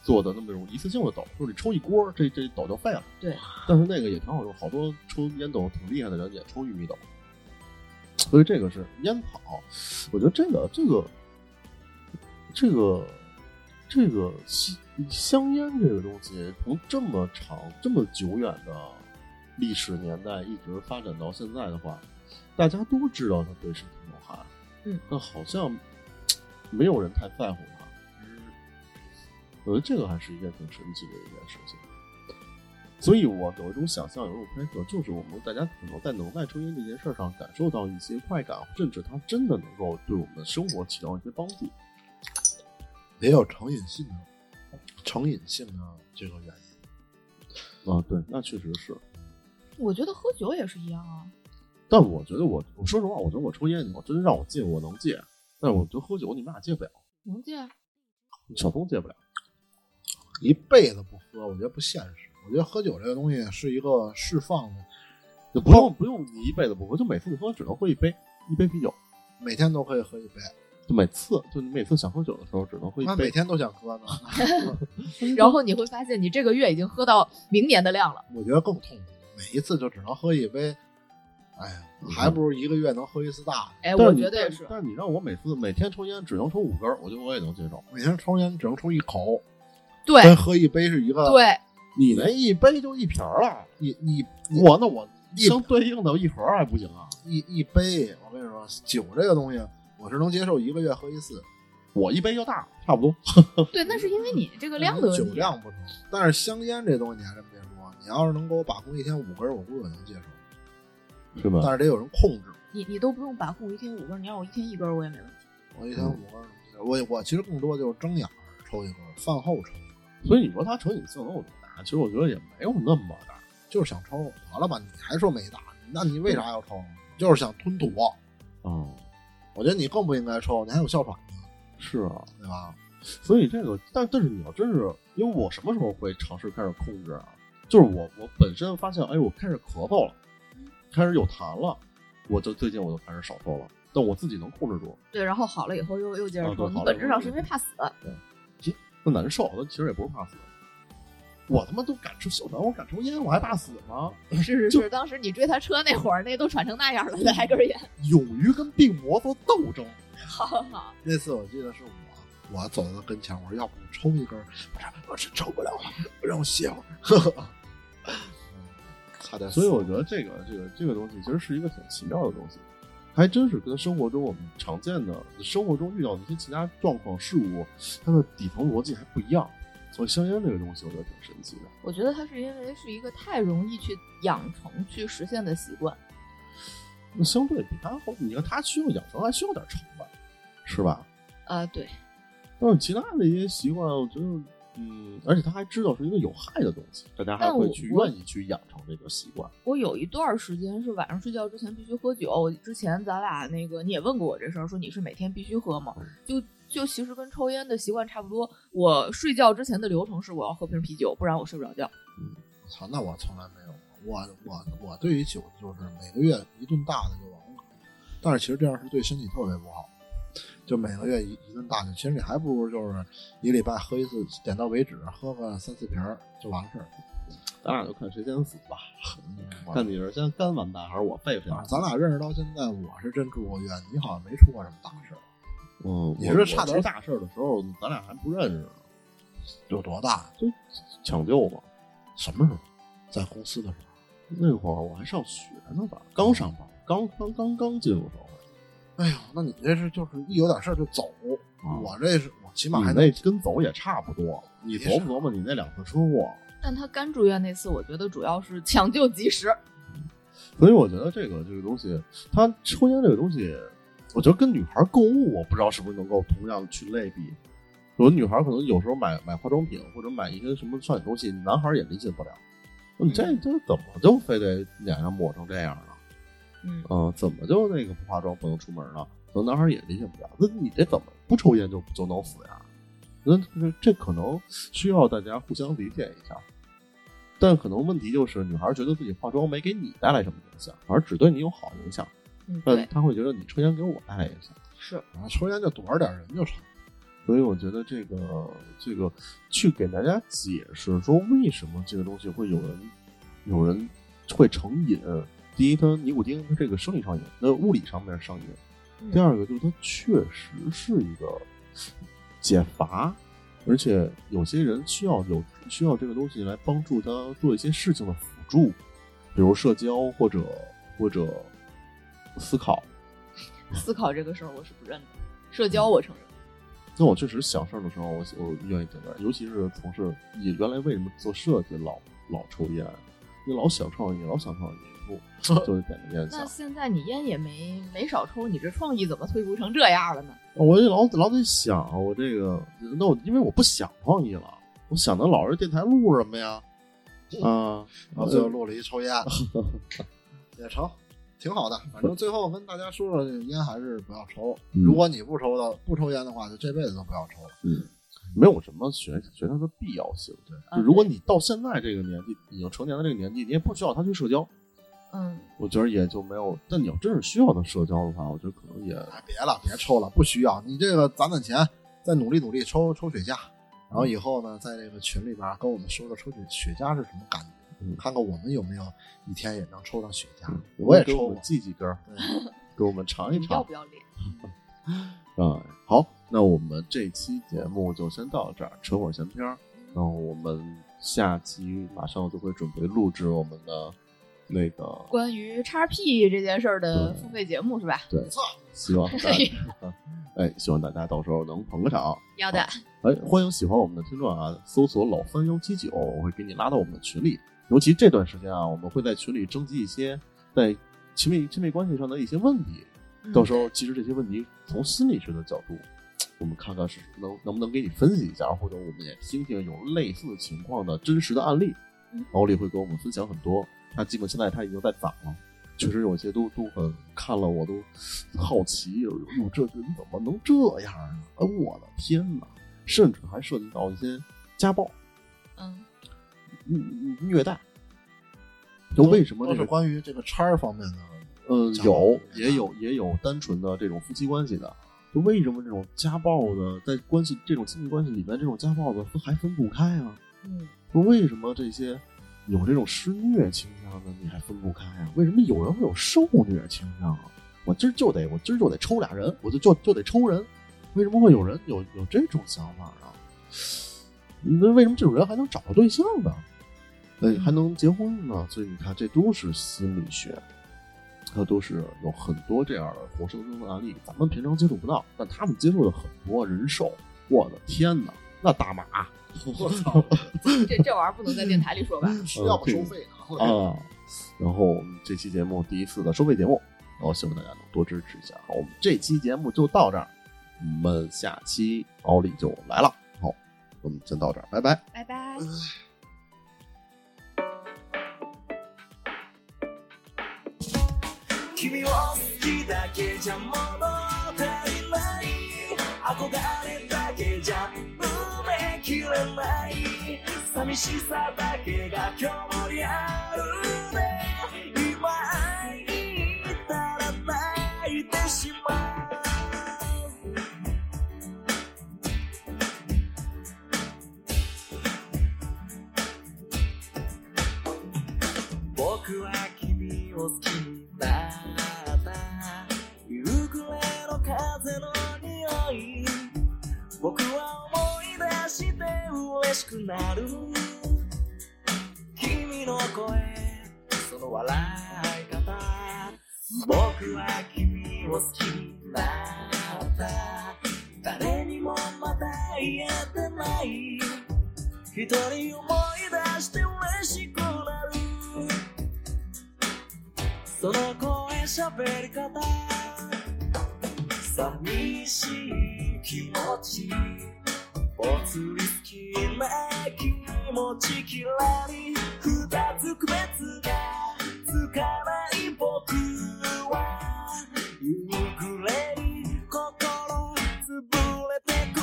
做的那么种一次性的斗，就是你抽一锅，这这斗就废了。对，但是那个也挺好用，好多抽烟斗挺厉害的人也抽玉米斗，所以这个是烟草。我觉得这个这个这个这个香香烟这个东西，从这么长这么久远的历史年代一直发展到现在的话，大家都知道它对身体有害，嗯，但好像没有人太在乎它。我觉得这个还是一件挺神奇的一件事情。所以我有一种想象，有一种猜测，就是我们大家可能在能耐抽烟这件事上感受到一些快感，甚至它真的能够对我们的生活起到一些帮助。也有成瘾性的成瘾性的这个原因。啊，对，那确实是。我觉得喝酒也是一样啊。但我觉得我，我说实话，我觉得我抽烟，你要真让我戒，我能戒。但是我觉得喝酒，你们俩戒不了，能戒？小东戒不了。一辈子不喝，我觉得不现实。我觉得喝酒这个东西是一个释放的，就不用不用你一辈子不喝，就每次你喝只能喝一杯，一杯啤酒，每天都可以喝一杯，就每次就你每次想喝酒的时候只能喝一杯。那每天都想喝呢。[laughs] 然后你会发现，你这个月已经喝到明年的量了。我觉得更痛苦，每一次就只能喝一杯，哎呀，还不如一个月能喝一次大的。哎，我觉得也是。但是你让我每次每天抽烟只能抽五根儿，我觉得我也能接受。每天抽烟只能抽一口，对跟喝一杯是一个。，对，你那一杯就一瓶儿了，一一一我那我一相对应的一盒还不行啊？一一杯，我跟你说，酒这个东西，我是能接受一个月喝一次，我一杯就大，差不多。[laughs] 对，那是因为你这个量的问酒。量不成。但是香烟这东西你还真别说，你要是能给我把控一天五根，我估计我能接受，是吧？但是得有人控制。你你都不用把控一天五根，你让我一天一根，我也没问题。我一天五根我我其实更多就是睁眼抽一根，饭后抽一根，所以你说它成瘾性能有？其实我觉得也没有那么大。就是想抽，得了吧？你还说没打，那你为啥要抽？就是想吞吐。哦，我觉得你更不应该抽，你还有哮喘呢，是啊，对吧？所以这个，但但是你要真是，因为我什么时候会尝试开始控制啊？就是我我本身发现，哎，我开始咳嗽了，开始有痰了，我就最近我就开始少抽了，但我自己能控制住，对，然后好了以后又又接着抽。你本质上是因为怕死。对那难受，那其实也不是怕死。我他妈都敢抽小肠，我敢抽烟，我还怕死吗？是 [laughs] 是是，当时你追他车那会儿，那都喘成那样了，再来根烟。勇于跟病魔做斗争。[laughs] 好好，那次我记得是我，我走到他跟前，我说要不我抽一根儿，我说我是抽不了了，让我歇会儿。[laughs] 嗯差点死，所以我觉得这个这个这个东西其实是一个挺奇妙的东西，还真是跟生活中我们常见的生活中遇到的一些其他状况事物，它的底层逻辑还不一样。所以香烟这个东西，我觉得挺神奇的。我觉得它是因为是一个太容易去养成、去实现的习惯。那相对比它好，你看它需要养成，还需要点成本，是吧？呃，对，但是其他的一些习惯，我觉得，嗯，而且他还知道是一个有害的东西，大家还会去愿意去养成这个习惯。我有一段时间是晚上睡觉之前必须喝酒。之前咱俩那个你也问过我这事儿，说你是每天必须喝吗？就就其实跟抽烟的习惯差不多。我睡觉之前的流程是我要喝瓶啤酒，不然我睡不着觉。操，那我从来没有。我我我对于酒就是每个月一顿大的就完了，但是其实这样是对身体特别不好。就每个月一一顿大的，其实你还不如就是一礼拜喝一次，点到为止，喝个三四瓶儿就完事儿。咱俩就看谁先死吧，嗯 [laughs] 看你是先肝完蛋还是我肺先啊，完蛋。咱俩认识到现在，我是真住过院，你好像没出过什么大事儿，嗯，你我是差点大事儿的时候，咱俩还不认识呢，有多大？就抢救吧。什么时候？在公司的时候。那会儿我还上学呢吧，刚上班，刚刚刚刚进入社会。哎呀，那你这是就是一有点事儿就走，啊我这是我起码还你那跟走也差不多，你琢磨琢磨你那两次车祸，但他刚住院那次，我觉得主要是抢救及时。所以我觉得这个这个东西，他抽烟这个东西，我觉得跟女孩购物，我不知道是不是能够同样去类比。有的女孩可能有时候买买化妆品或者买一些什么上瘾东西，男孩也理解不了。你这这怎么就非得脸上抹成这样呢？嗯嗯，怎么就那个不化妆不能出门呢？可能男孩也理解不了。那你这怎么不抽烟就就能死呀？那这这可能需要大家互相理解一下。但可能问题就是，女孩觉得自己化妆没给你带来什么影响，而只对你有好影响。嗯，但对，她会觉得你抽烟给我带来影响。是，啊，抽烟就躲着点人就成。所以我觉得这个这个去给大家解释说为什么这个东西会有人有人会成瘾。第一，它尼古丁它这个生理上瘾，那物理上面上瘾；嗯第二个就是它确实是一个解乏，而且有些人需要有需要这个东西来帮助他做一些事情的辅助，比如社交或者或者思考。[laughs] 思考这个事儿我是不认的，社交我承认。那我确实想事儿的时候，我我愿意点点，尤其是从事你原来为什么做设计老老抽烟，你老想创意，老想创意，不 [laughs] 就是点着烟那。现在你烟也没没少抽，你这创意怎么退步成这样了呢？我就老老得想，我这个那我因为我不想创意了，我想的老是电台录什么呀？[laughs] 啊，然后最后录了一抽烟，也成，挺好的。反正最后跟大家说说，这个烟还是不要抽。嗯如果你不抽的不抽烟的话，就这辈子都不要抽了。嗯，没有什么学学它的必要性。对，如果你到现在这个年纪，已经成年的这个年纪，你也不需要他去社交，嗯，我觉得也就没有。但你要真是需要他社交的话，我觉得可能也哎，别了，别抽了，不需要。你这个攒攒钱，再努力努力抽抽雪茄，然后以后呢，在这个群里边跟我们说说抽雪雪茄是什么感觉，嗯看看我们有没有一天也能抽到雪茄。嗯我也抽过给我们，寄几根儿，[laughs] 给我们尝一尝要不要脸？啊。[laughs] 好，那我们这期节目就先到这儿，扯会儿闲篇儿。那我们下期马上就会准备录制我们的那个，关于叉 P 这件事儿的付费节目是吧？对，希望大家，哎，希望大家到时候能捧个场。[laughs] 要的，哎，欢迎喜欢我们的听众啊，搜索老三幺七九，我会给你拉到我们的群里。尤其这段时间啊，我们会在群里征集一些在亲密亲密关系上的一些问题。嗯到时候其实这些问题从心理学的角度，我们看看是能能不能给你分析一下，或者我们也听听有类似情况的真实的案例嗯。奥利会给我们分享很多，他基本现在他已经在攒了。确实有些都都很看了，我都好奇，哟，这人怎么能这样啊？哎，我的天哪！甚至还涉及到一些家暴、嗯嗯虐待。就为什么都是这个关于这个叉儿方面的？呃，有也有也有单纯的这种夫妻关系的。就为什么这种家暴的在关系这种亲密关系里面，这种家暴的分还分不开啊？嗯说为什么这些有这种施虐倾向的你还分不开啊？为什么有人会有受虐倾向啊？我今儿就得我今儿就得抽俩人，我就就就得抽人，为什么会有人有有这种想法啊？那为什么这种人还能找到对象呢？呃，还能结婚呢？所以你看，这都是心理学，它都是有很多这样的活生生的案例，咱们平常接触不到，但他们接触了很多人寿。我的天哪，那大马 [laughs] 我操，[laughs] 这这玩意儿不能在电台里说吧？是要不收费呢？啊！然后我们这期节目第一次的收费节目，然后希望大家能多支持一下。好，我们这期节目就到这儿，我们下期奥利就来了。好，我们先到这儿，拜拜。拜拜。君を好きだけじゃ物足りない憧れだけじゃ埋めきれない寂しさだけが今日にあるね嬉しくなる。君の声その笑い方僕は君を好きになった誰にもまだ言えてない。一人思い。出して嬉しくなるその声喋り方寂しい。気持ちぽつり好きな気持ちきらり二つ区別がつかない僕は夕暮れに心潰れてく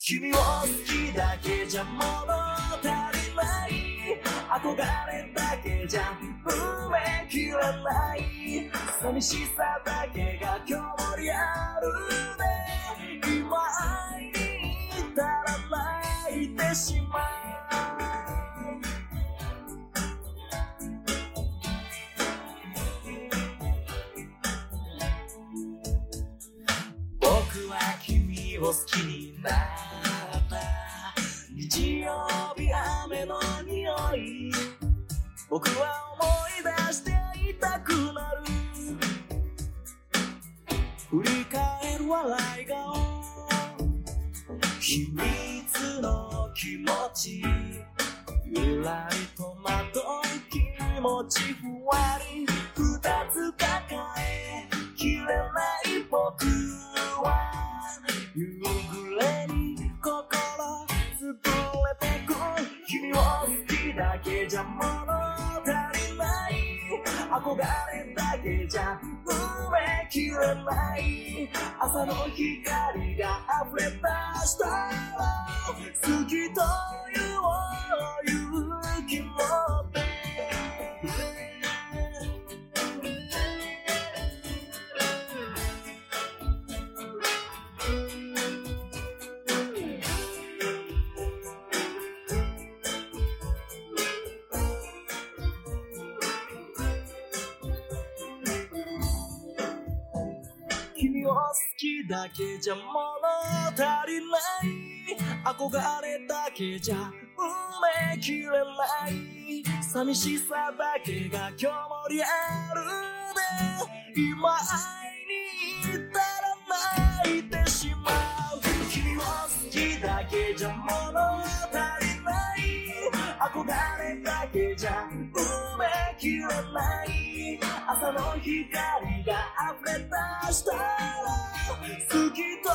君を好きだけじゃ物足りない。憧れだけじゃ埋めきれない。寂しさだけが今日もリアルてしまう僕は君を好きになった。日曜日雨の匂い。僕はちゆらりとまとう気持ちふわり二つ抱えきれない僕は夕暮れに心潰れてく君を好きだけじゃ物足りない憧れだけじゃ埋めきれない朝の光が溢れ出したじゃ物足りない憧れだけじゃ埋めきれない寂しさだけが今日もリアルで今会いに行ったら泣いてしまう君を好きだけじゃ物足りない憧れだけじゃ埋めきれない。朝の光目指した。ら好きと